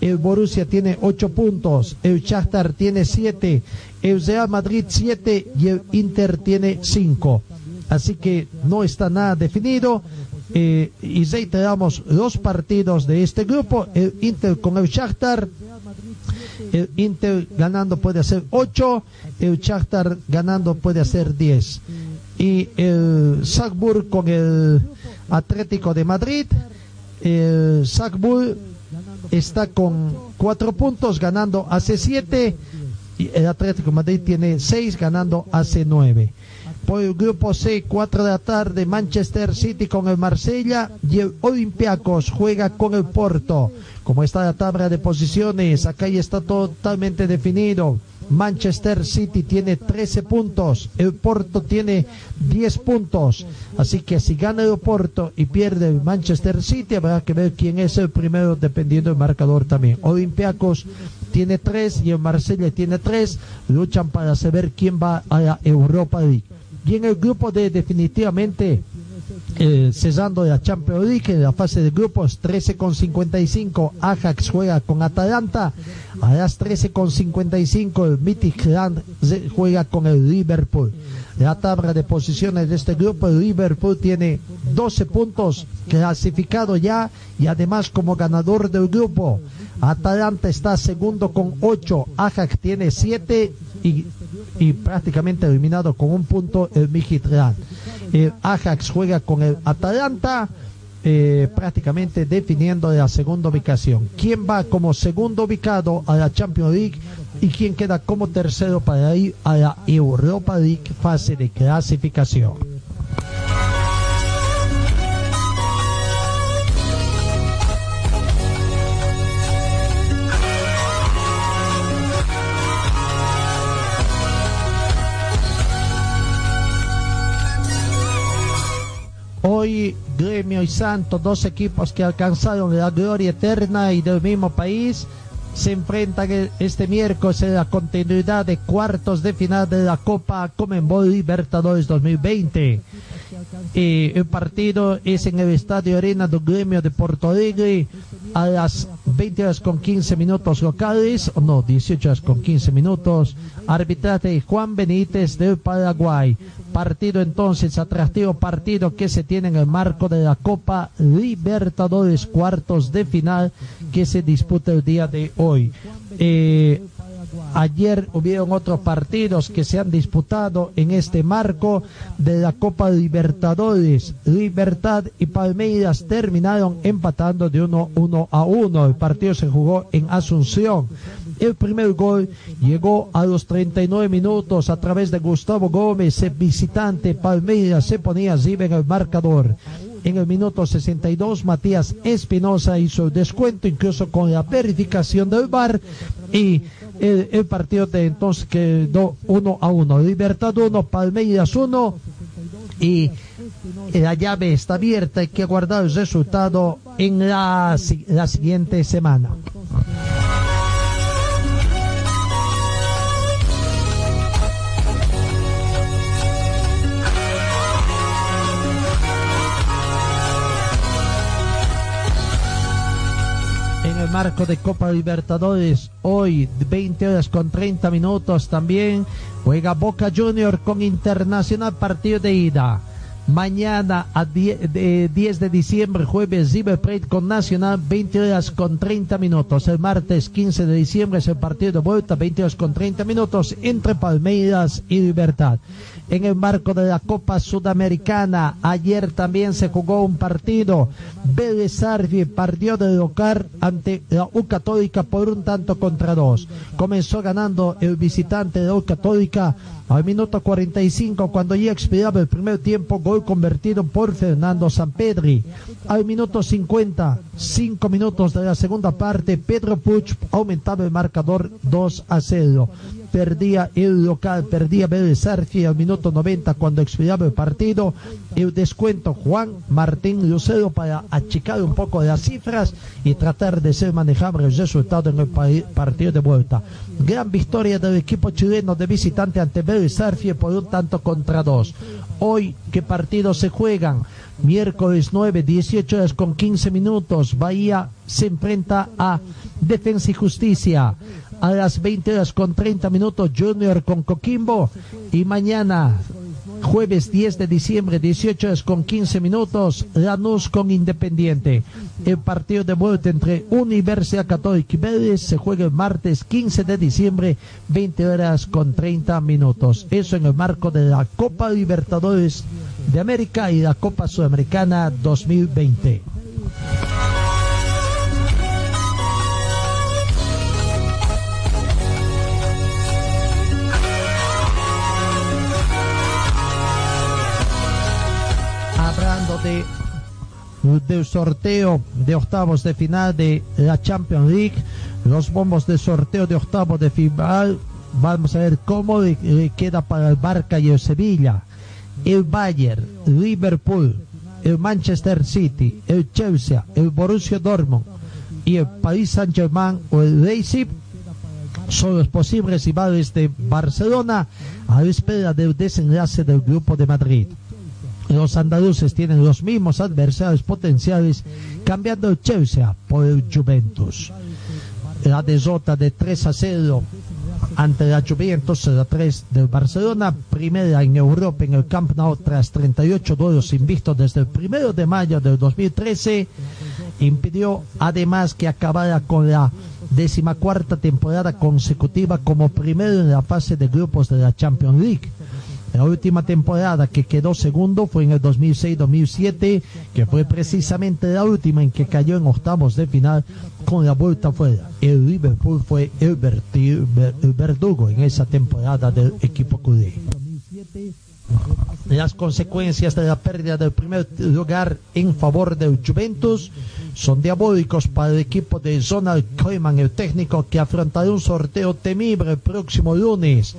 El Borussia tiene 8 puntos, el Shakhtar tiene 7, el Real Madrid 7 y el Inter tiene 5. Así que no está nada definido. Eh, y reiteramos los partidos de este grupo, el Inter con el Shakhtar, el Inter ganando puede hacer 8, el Shakhtar ganando puede hacer 10. y el Salzburg con el Atlético de Madrid. El Salzburg está con cuatro puntos ganando hace siete y el Atlético de Madrid tiene seis ganando hace nueve. Por el grupo C, 4 de la tarde, Manchester City con el Marsella y el Olympiacos juega con el Porto. Como está la tabla de posiciones, acá ya está totalmente definido. Manchester City tiene 13 puntos, el Porto tiene 10 puntos. Así que si gana el Porto y pierde el Manchester City, habrá que ver quién es el primero dependiendo del marcador también. Olympiacos tiene 3 y el Marsella tiene 3. Luchan para saber quién va a la Europa League. Y en el grupo D definitivamente eh, cesando la Champions League en la fase de grupos 13 con 55 Ajax juega con Atalanta. A las 13 con 55 el Midtjylland juega con el Liverpool. La tabla de posiciones de este grupo el Liverpool tiene 12 puntos clasificado ya y además como ganador del grupo Atalanta está segundo con 8 Ajax tiene 7 y, y prácticamente eliminado con un punto el Midtjylland el Ajax juega con el Atalanta, eh, prácticamente definiendo la segunda ubicación. ¿Quién va como segundo ubicado a la Champions League y quién queda como tercero para ir a la Europa League fase de clasificación? Hoy Gremio y Santos, dos equipos que alcanzaron la gloria eterna y del mismo país, se enfrentan este miércoles en la continuidad de cuartos de final de la Copa Comenbol Libertadores 2020. Eh, el partido es en el Estadio Arena del Gremio de Porto Alegre a las 20 horas con 15 minutos locales, o no, 18 horas con 15 minutos. Arbitraje Juan Benítez del Paraguay. Partido entonces, atractivo partido que se tiene en el marco de la Copa Libertadores cuartos de final que se disputa el día de hoy. Eh, Ayer hubieron otros partidos que se han disputado en este marco de la Copa Libertadores. Libertad y Palmeiras terminaron empatando de 1 uno, a 1. El partido se jugó en Asunción. El primer gol llegó a los 39 minutos a través de Gustavo Gómez, el visitante Palmeiras se ponía así en el marcador. En el minuto 62, Matías Espinosa hizo el descuento, incluso con la verificación del VAR, y el, partido de entonces quedó 1 a 1. Libertad 1, Palmeiras 1, y la llave está abierta, hay que guardar el resultado en la, la siguiente semana. Marco de Copa Libertadores. Hoy, 20 horas con 30 minutos también, juega Boca Junior con Internacional partido de ida. Mañana a 10 de, 10 de diciembre, jueves, River con Nacional, 20 horas con 30 minutos. El martes 15 de diciembre es el partido de vuelta, 20 horas con 30 minutos entre Palmeiras y Libertad. En el marco de la Copa Sudamericana, ayer también se jugó un partido. Vélez Arfi perdió de local ante la U Católica por un tanto contra dos. Comenzó ganando el visitante de U Católica al minuto 45, cuando ya expiraba el primer tiempo, gol convertido por Fernando Sampedri. Al minuto 50, cinco minutos de la segunda parte, Pedro Puch aumentaba el marcador 2 a 0 perdía el local, perdía Vélez Arfi al minuto 90 cuando expiraba el partido. El descuento Juan Martín Lucero para achicar un poco las cifras y tratar de ser manejable el resultado en el partido de vuelta. Gran victoria del equipo chileno de visitante ante Vélez Arfi por un tanto contra dos. Hoy, ¿qué partidos se juegan? Miércoles 9, 18 horas con 15 minutos. Bahía se enfrenta a Defensa y Justicia a las 20 horas con 30 minutos Junior con Coquimbo y mañana Jueves 10 de diciembre, 18 horas con 15 minutos, Lanús con Independiente. El partido de vuelta entre Universidad Católica y Vélez se juega el martes 15 de diciembre, 20 horas con 30 minutos. Eso en el marco de la Copa Libertadores de América y la Copa Sudamericana 2020. De del sorteo de octavos de final de la Champions League, los bombos de sorteo de octavos de final, vamos a ver cómo eh, queda para el Barca y el Sevilla, el Bayern, Liverpool, el Manchester City, el Chelsea, el Borussia Dortmund y el Paris Saint-Germain o el Leipzig son los posibles rivales de Barcelona a la espera del desenlace del Grupo de Madrid. Los andaluces tienen los mismos adversarios potenciales, cambiando el Chelsea por el Juventus. La derrota de 3 a 0 ante la Juventus, la 3 del Barcelona, primera en Europa en el Camp Nou tras 38 duelos invictos desde el 1 de mayo del 2013, impidió además que acabara con la decimacuarta temporada consecutiva como primero en la fase de grupos de la Champions League. La última temporada que quedó segundo fue en el 2006-2007, que fue precisamente la última en que cayó en octavos de final con la vuelta fuera. El Liverpool fue el verdugo en esa temporada del equipo culé. Las consecuencias de la pérdida del primer lugar en favor del Juventus son diabólicos para el equipo de Zonal Koeman, el técnico que afrontará un sorteo temible el próximo lunes.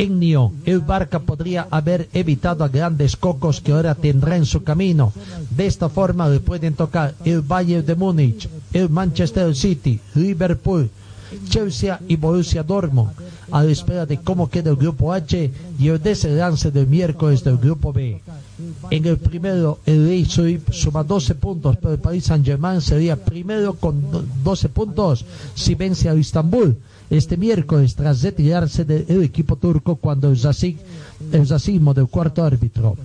En Nyon, el Barca podría haber evitado a grandes cocos que ahora tendrá en su camino. De esta forma le pueden tocar el Bayern de Múnich, el Manchester City, Liverpool, Chelsea y Borussia Dortmund, a la espera de cómo queda el grupo H y el desenlace del miércoles del grupo B. En el primero, el Leipzig suma 12 puntos, pero el Paris Saint-Germain sería primero con do- 12 puntos si vence al Istanbul este miércoles tras retirarse del equipo turco cuando el, racismo del cuarto árbitro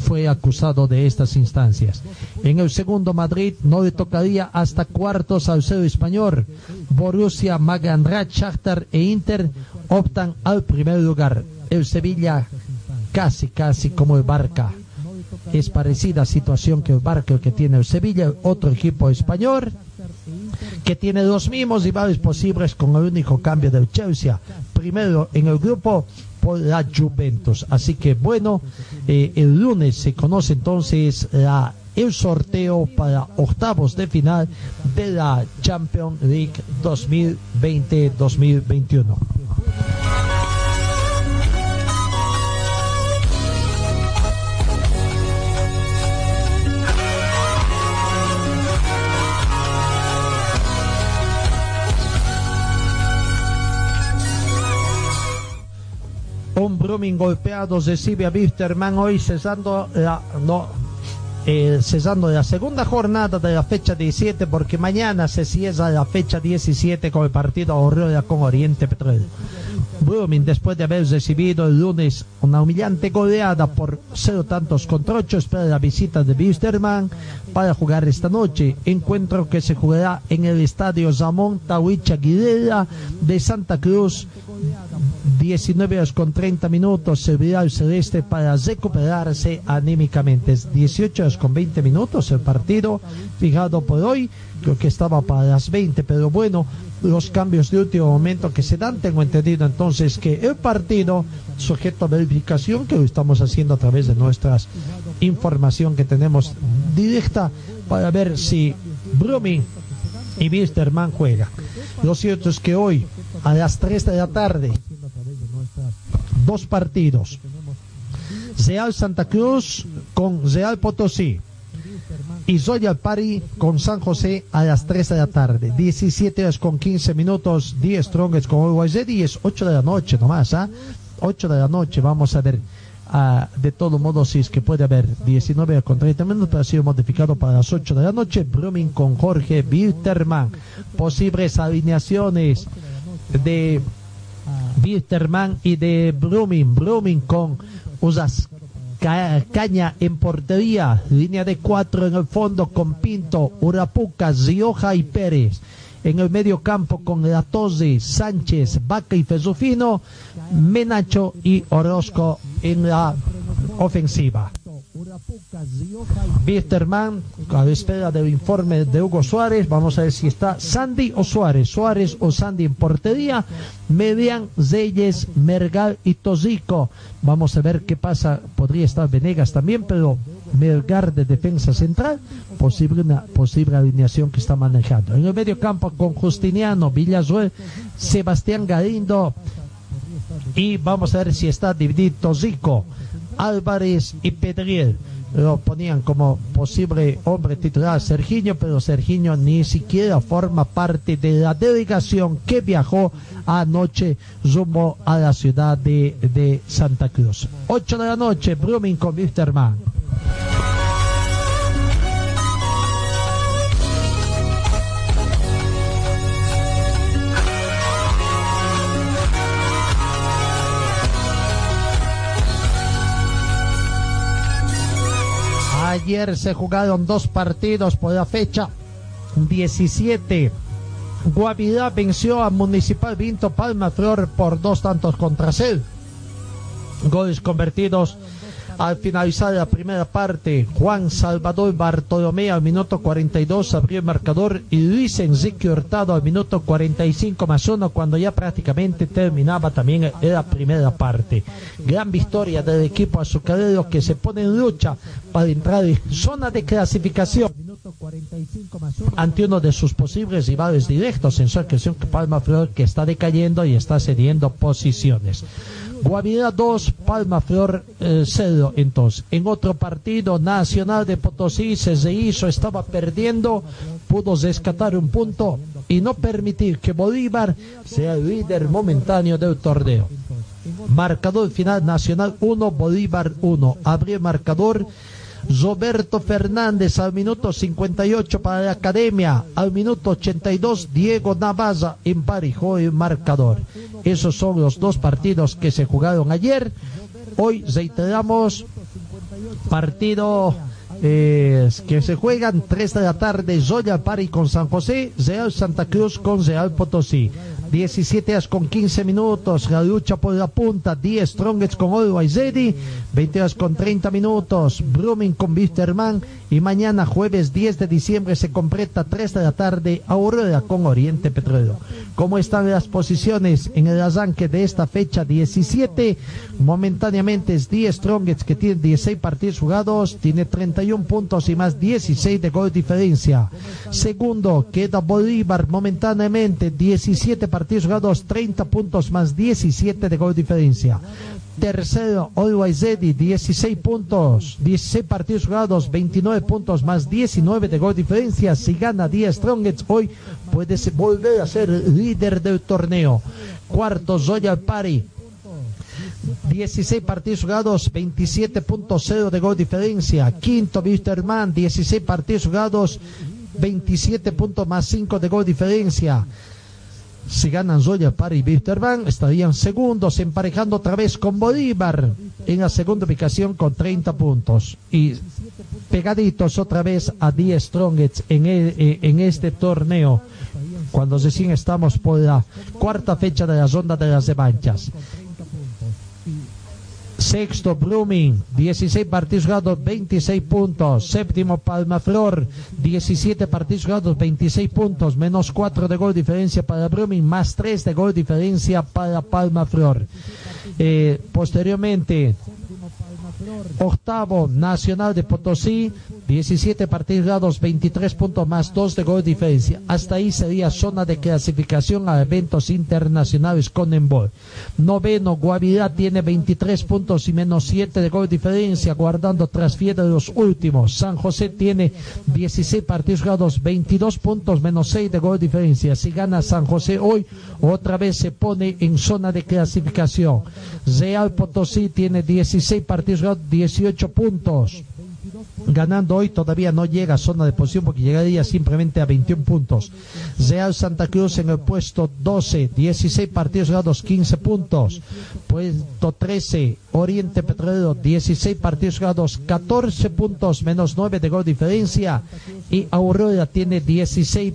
fue acusado de estas instancias. En el segundo Madrid no le tocaría hasta cuartos al cero español. Borussia, Maganrat, Shakhtar e Inter optan al primer lugar. El Sevilla casi casi como el Barca. Es parecida situación que el Barca que tiene el Sevilla, otro equipo español que tiene los mismos rivales posibles con el único cambio del Chelsea. Primero en el grupo por la Juventus. Así que bueno, eh, el lunes se conoce entonces el sorteo para octavos de final de la Champions League 2020-2021. Brumming golpeado recibe a Wisterman hoy cesando la, no, eh, cesando la segunda jornada de la fecha 17 porque mañana se cierra la fecha 17 con el partido Aurora con Oriente Petróleo. Brumming después de haber recibido el lunes una humillante goleada por cero tantos contra ocho espera la visita de Wisterman para jugar esta noche, encuentro que se jugará en el estadio Ramón Tawich Aguilera de Santa Cruz 19 horas con 30 minutos servirá el celeste para recuperarse anímicamente. Es 18 horas con 20 minutos el partido fijado por hoy. Creo que estaba para las 20, pero bueno, los cambios de último momento que se dan, tengo entendido entonces que el partido sujeto a verificación que lo estamos haciendo a través de nuestras información que tenemos directa para ver si Brumi y Wisterman juega. Lo cierto es que hoy a las 3 de la tarde dos partidos. Real Santa Cruz con Real Potosí. Y Royal Party con San José a las 3 de la tarde. 17 horas con 15 minutos. 10 Strongest con Uruguay y es 8 de la noche nomás. ¿ah? 8 de la noche vamos a ver. ah, de todo modo, si es que puede haber 19 horas con 30 minutos, ha sido modificado para las 8 de la noche. Brumming con Jorge Wilterman. Posibles alineaciones de Wisterman y de Blooming. Blooming con Usas Ca- Caña en portería, línea de cuatro en el fondo con Pinto, Urapuca, Rioja y Pérez. En el medio campo con Latose, Sánchez, Vaca y Fesufino, Menacho y Orozco en la ofensiva. Wisterman, a espera del informe de Hugo Suárez, vamos a ver si está Sandy o Suárez, Suárez o Sandy en portería, Median, Zeyes, Mergal y Tosico. Vamos a ver qué pasa, podría estar Venegas también, pero Melgar de defensa central, posible una posible alineación que está manejando. En el medio campo con Justiniano, Villazuel, Sebastián Galindo, y vamos a ver si está dividido Zico, Álvarez y Pedriel. Lo ponían como posible hombre titular Serginho, pero Serginho ni siquiera forma parte de la delegación que viajó anoche rumbo a la ciudad de, de Santa Cruz. 8 de la noche, Blooming con Wisterman. Ayer se jugaron dos partidos por la fecha 17. Guavirá venció a Municipal Vinto Palma Flor por dos tantos contra cero. Goles convertidos al finalizar la primera parte. Juan Salvador Bartolomé al minuto 42 abrió el marcador y Luis Enrique Hurtado al minuto 45 más uno cuando ya prácticamente terminaba también la primera parte. Gran victoria del equipo azucarero que se pone en lucha para entrar en zona de clasificación ante uno de sus posibles rivales directos en su ocasión que Palma Flor que está decayendo y está cediendo posiciones. Guavirá 2, Palma Flor 0 entonces. En otro partido, Nacional de Potosí se hizo, estaba perdiendo, pudo rescatar un punto y no permitir que Bolívar sea el líder momentáneo del torneo. Marcador final Nacional 1, Bolívar 1. Abrió marcador Roberto Fernández al minuto 58 para la Academia. Al minuto 82 Diego Navaza emparejó el marcador. Esos son los dos partidos que se jugaron ayer. Hoy reiteramos partido eh, que se juegan 3 de la tarde Zoya Pari con San José, Real Santa Cruz con Real Potosí. 17 horas con 15 minutos, la lucha por la punta, 10 Strongets con Always Ready, 20 horas con 30 minutos, Blooming con Wisterman y mañana jueves 10 de diciembre se completa 3 de la tarde Aurora con Oriente Petrolero. ¿Cómo están las posiciones en el arranque de esta fecha 17? Momentáneamente es 10 Strongets que tiene 16 partidos jugados, tiene 31 puntos y más 16 de gol diferencia. Segundo, queda Bolívar momentáneamente 17 partidos jugados, 30 puntos más 17 de gol diferencia. Tercero, Always Ready, 16 puntos, 16 partidos jugados, 29 puntos más 19 de gol diferencia. Si gana 10 Strongets, hoy puede volver a ser líder del torneo. Cuarto, Royal Party, 16 partidos jugados, 27.0 de gol diferencia. Quinto, Wisterman, 16 partidos jugados, 27 puntos más 5 de gol diferencia. Si ganan Pari y Wisterman, estarían segundos, emparejando otra vez con Bolívar en la segunda ubicación con 30 puntos. Y pegaditos otra vez a 10 Strongets en, el- eh, en este torneo, cuando recién estamos por la cuarta fecha de la ronda de las revanchas. Sexto, Blooming, 16 partidos jugados, 26 puntos. Séptimo, Palmaflor, 17 partidos jugados, 26 puntos, menos 4 de gol diferencia para Blooming, más 3 de gol diferencia para Palmaflor. Eh, posteriormente, octavo, Nacional de Potosí, 17 partidos jugados, 23 puntos más 2 de gol diferencia. Hasta ahí sería zona de clasificación a eventos internacionales con Embol. Noveno, Guavirá tiene 23 puntos y menos 7 de gol diferencia, guardando tras de los últimos. San José tiene 16 partidos jugados, 22 puntos menos 6 de gol diferencia. Si gana San José hoy, otra vez se pone en zona de clasificación. Real Potosí tiene 16 partidos jugados, 18 puntos ganando hoy todavía no llega a zona de posición porque llegaría simplemente a 21 puntos. Real Santa Cruz en el puesto 12, 16 partidos ganados, 15 puntos. Puesto 13, Oriente Petrolero, 16 partidos ganados, 14 puntos, menos 9 de gol diferencia. Y Aurora tiene 16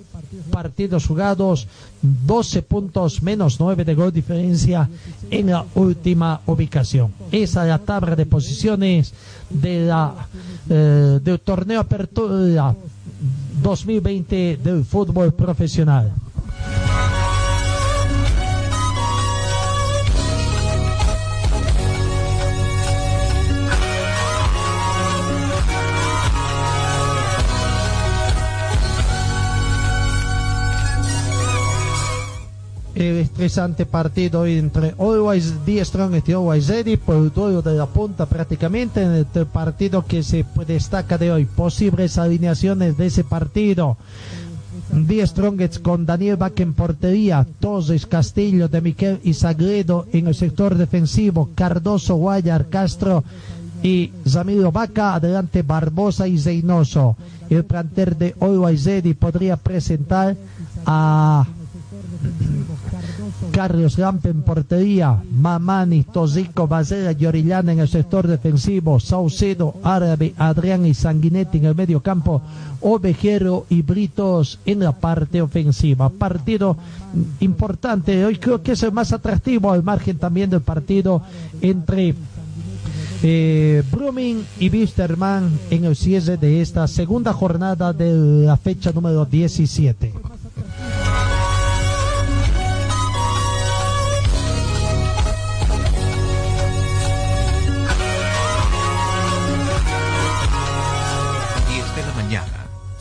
partidos jugados, 12 puntos menos 9 de gol diferencia en la última ubicación. Esa es la tabla de posiciones eh, del torneo Apertura 2020 del fútbol profesional. El estresante partido entre Always The Strongest y Always Ready por el duelo de la punta prácticamente en el partido que se destaca de hoy. Posibles alineaciones de ese partido. The Strongest con Daniel Bach en portería, Torres, Castillo, de Miquel y Sagredo en el sector defensivo, Cardoso, Guayar, Castro y Zamiro Vaca, adelante Barbosa y Zeynoso. El planter de Always Ready podría presentar a Carlos Lampe en portería, Mamani, Tosico, Basera y Orellana en el sector defensivo, Saucedo, Árabe, Adrián y Sanguinetti en el medio campo, Ovejero y Britos en la parte ofensiva. Partido importante, hoy creo que es el más atractivo al margen también del partido entre eh, y Wisterman en el cierre de esta segunda jornada de la fecha número 17.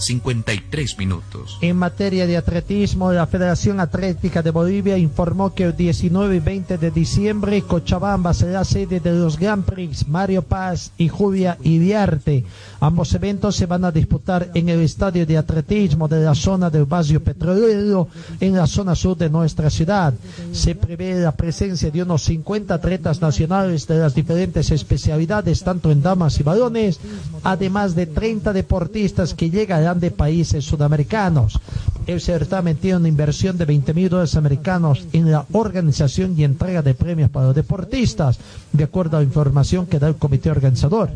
53 minutos. En materia de atletismo, la Federación Atlética de Bolivia informó que el 19 y 20 de diciembre Cochabamba será sede de los Grand Prix Mario Paz y Julia Iriarte. Ambos eventos se van a disputar en el estadio de atletismo de la zona del barrio petrolero en la zona sur de nuestra ciudad. Se prevé la presencia de unos 50 atletas nacionales de las diferentes especialidades, tanto en damas y varones, además de 30 deportistas que llegarán de países sudamericanos. El certamen tiene una inversión de 20 mil dólares americanos en la organización y entrega de premios para los deportistas, de acuerdo a la información que da el comité organizador.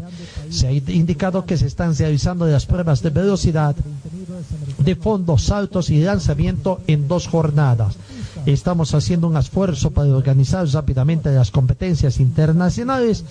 Se ha indicado que se están realizando las pruebas de velocidad, de fondos, saltos y lanzamiento en dos jornadas. Estamos haciendo un esfuerzo para organizar rápidamente las competencias internacionales.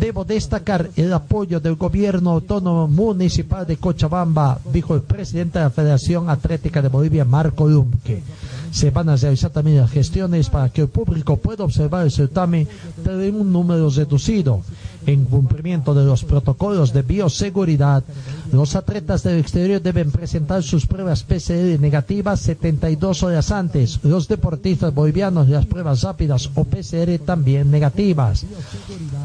Debo destacar el apoyo del gobierno autónomo municipal de Cochabamba, dijo el presidente de la Federación Atlética de Bolivia, Marco Lumque. Se van a realizar también las gestiones para que el público pueda observar el certamen, en un número reducido. En cumplimiento de los protocolos de bioseguridad, los atletas del exterior deben presentar sus pruebas PCR negativas 72 horas antes. Los deportistas bolivianos las pruebas rápidas o PCR también negativas.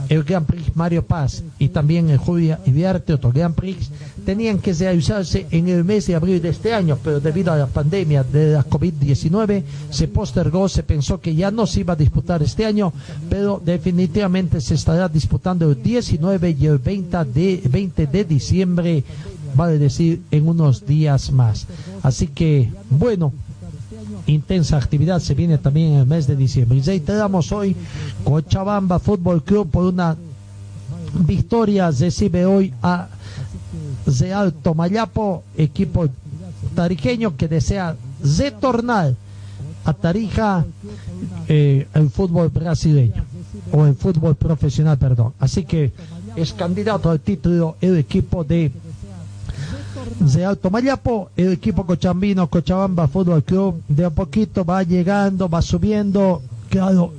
El Grand Prix Mario Paz y también el Julia Ibiarte, otro Grand Prix, tenían que realizarse en el mes de abril de este año, pero debido a la pandemia de la COVID-19 se postergó, se pensó que ya no se iba a disputar este año, pero definitivamente se estará disputando el 19 y el 20 de, 20 de diciembre, vale decir, en unos días más. Así que, bueno, intensa actividad se viene también en el mes de diciembre. Y reiteramos hoy, Cochabamba Fútbol Club por una victoria recibe hoy a Real Tomayapo, equipo tarijeño que desea retornar a Tarija eh, el fútbol brasileño o el fútbol profesional, perdón. Así que es candidato al título el equipo de Real Tomayapo, el equipo cochambino, Cochabamba Fútbol Club, de a poquito va llegando, va subiendo, claro,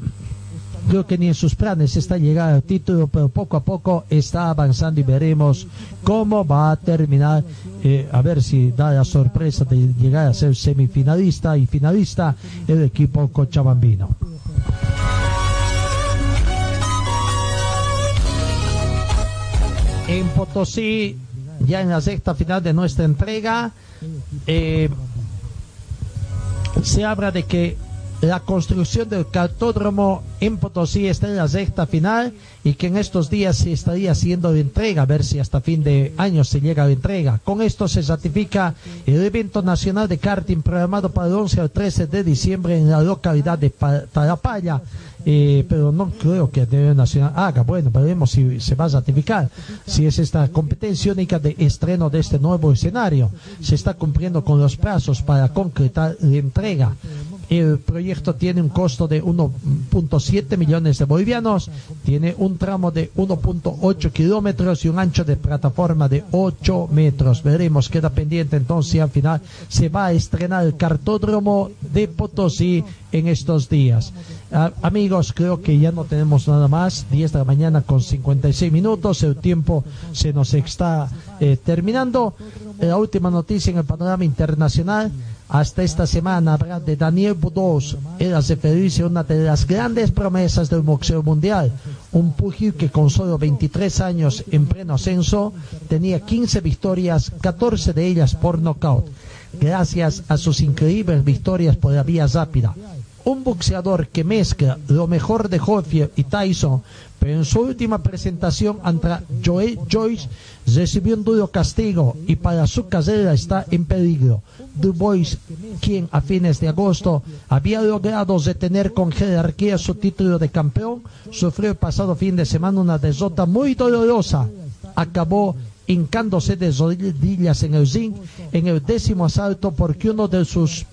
creo que ni en sus planes está llegar al título, pero poco a poco está avanzando y veremos cómo va a terminar, eh, a ver si da la sorpresa de llegar a ser semifinalista y finalista el equipo cochabambino. En Potosí, ya en la sexta final de nuestra entrega, eh, se habla de que la construcción del cartódromo en Potosí está en la recta final y que en estos días se estaría haciendo la entrega, a ver si hasta fin de año se llega a la entrega. Con esto se ratifica el evento nacional de karting programado para el 11 al 13 de diciembre en la localidad de Tarapaya. Eh, pero no creo que el Nacional haga. Bueno, veremos si se va a ratificar. Si es esta competencia única de estreno de este nuevo escenario, se está cumpliendo con los plazos para concretar la entrega. El proyecto tiene un costo de 1.7 millones de bolivianos, tiene un tramo de 1.8 kilómetros y un ancho de plataforma de 8 metros. Veremos, queda pendiente entonces al final se va a estrenar el cartódromo de Potosí en estos días. amigos, creo que ya no tenemos nada más. 10 de la mañana con 56 minutos. El tiempo se nos está eh, terminando. La última noticia en el panorama internacional hasta esta semana habrá de Daniel Budós, era referirse a una de las grandes promesas del boxeo mundial, un pugil que con solo 23 años en pleno ascenso tenía 15 victorias, 14 de ellas por nocaut, gracias a sus increíbles victorias por la vía rápida. Un boxeador que mezcla lo mejor de Holyfield y Tyson, pero en su última presentación ante Joel Joyce recibió un duro castigo y para su carrera está en peligro. Dubois, quien a fines de agosto había logrado retener con jerarquía su título de campeón, sufrió el pasado fin de semana una derrota muy dolorosa. Acabó hincándose de rodillas en el zinc en el décimo asalto porque uno de sus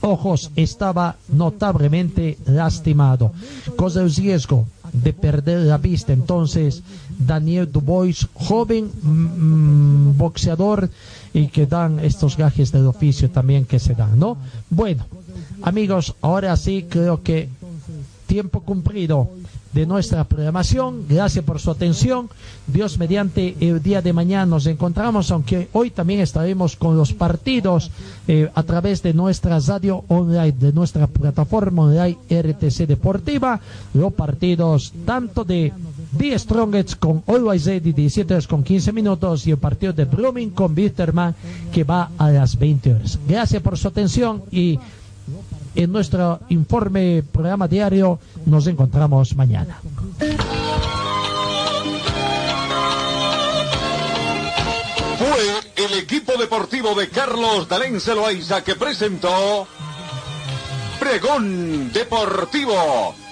ojos estaba notablemente lastimado. Con el riesgo de perder la vista. Entonces, Daniel Dubois, joven mm, boxeador y que dan estos gajes del oficio también que se dan, ¿no? Bueno, amigos, ahora sí creo que tiempo cumplido de nuestra programación. Gracias por su atención. Dios mediante el día de mañana nos encontramos, aunque hoy también estaremos con los partidos eh, a través de nuestra radio online, de nuestra plataforma online RTC Deportiva, los partidos tanto de The Strongest con Always Ready 17 horas con 15 minutos y el partido de Blooming con Bitterman que va a las 20 horas. Gracias por su atención y en nuestro informe programa diario. Nos encontramos mañana. Fue el equipo deportivo de Carlos Dalén Celoaiza que presentó Pregón Deportivo.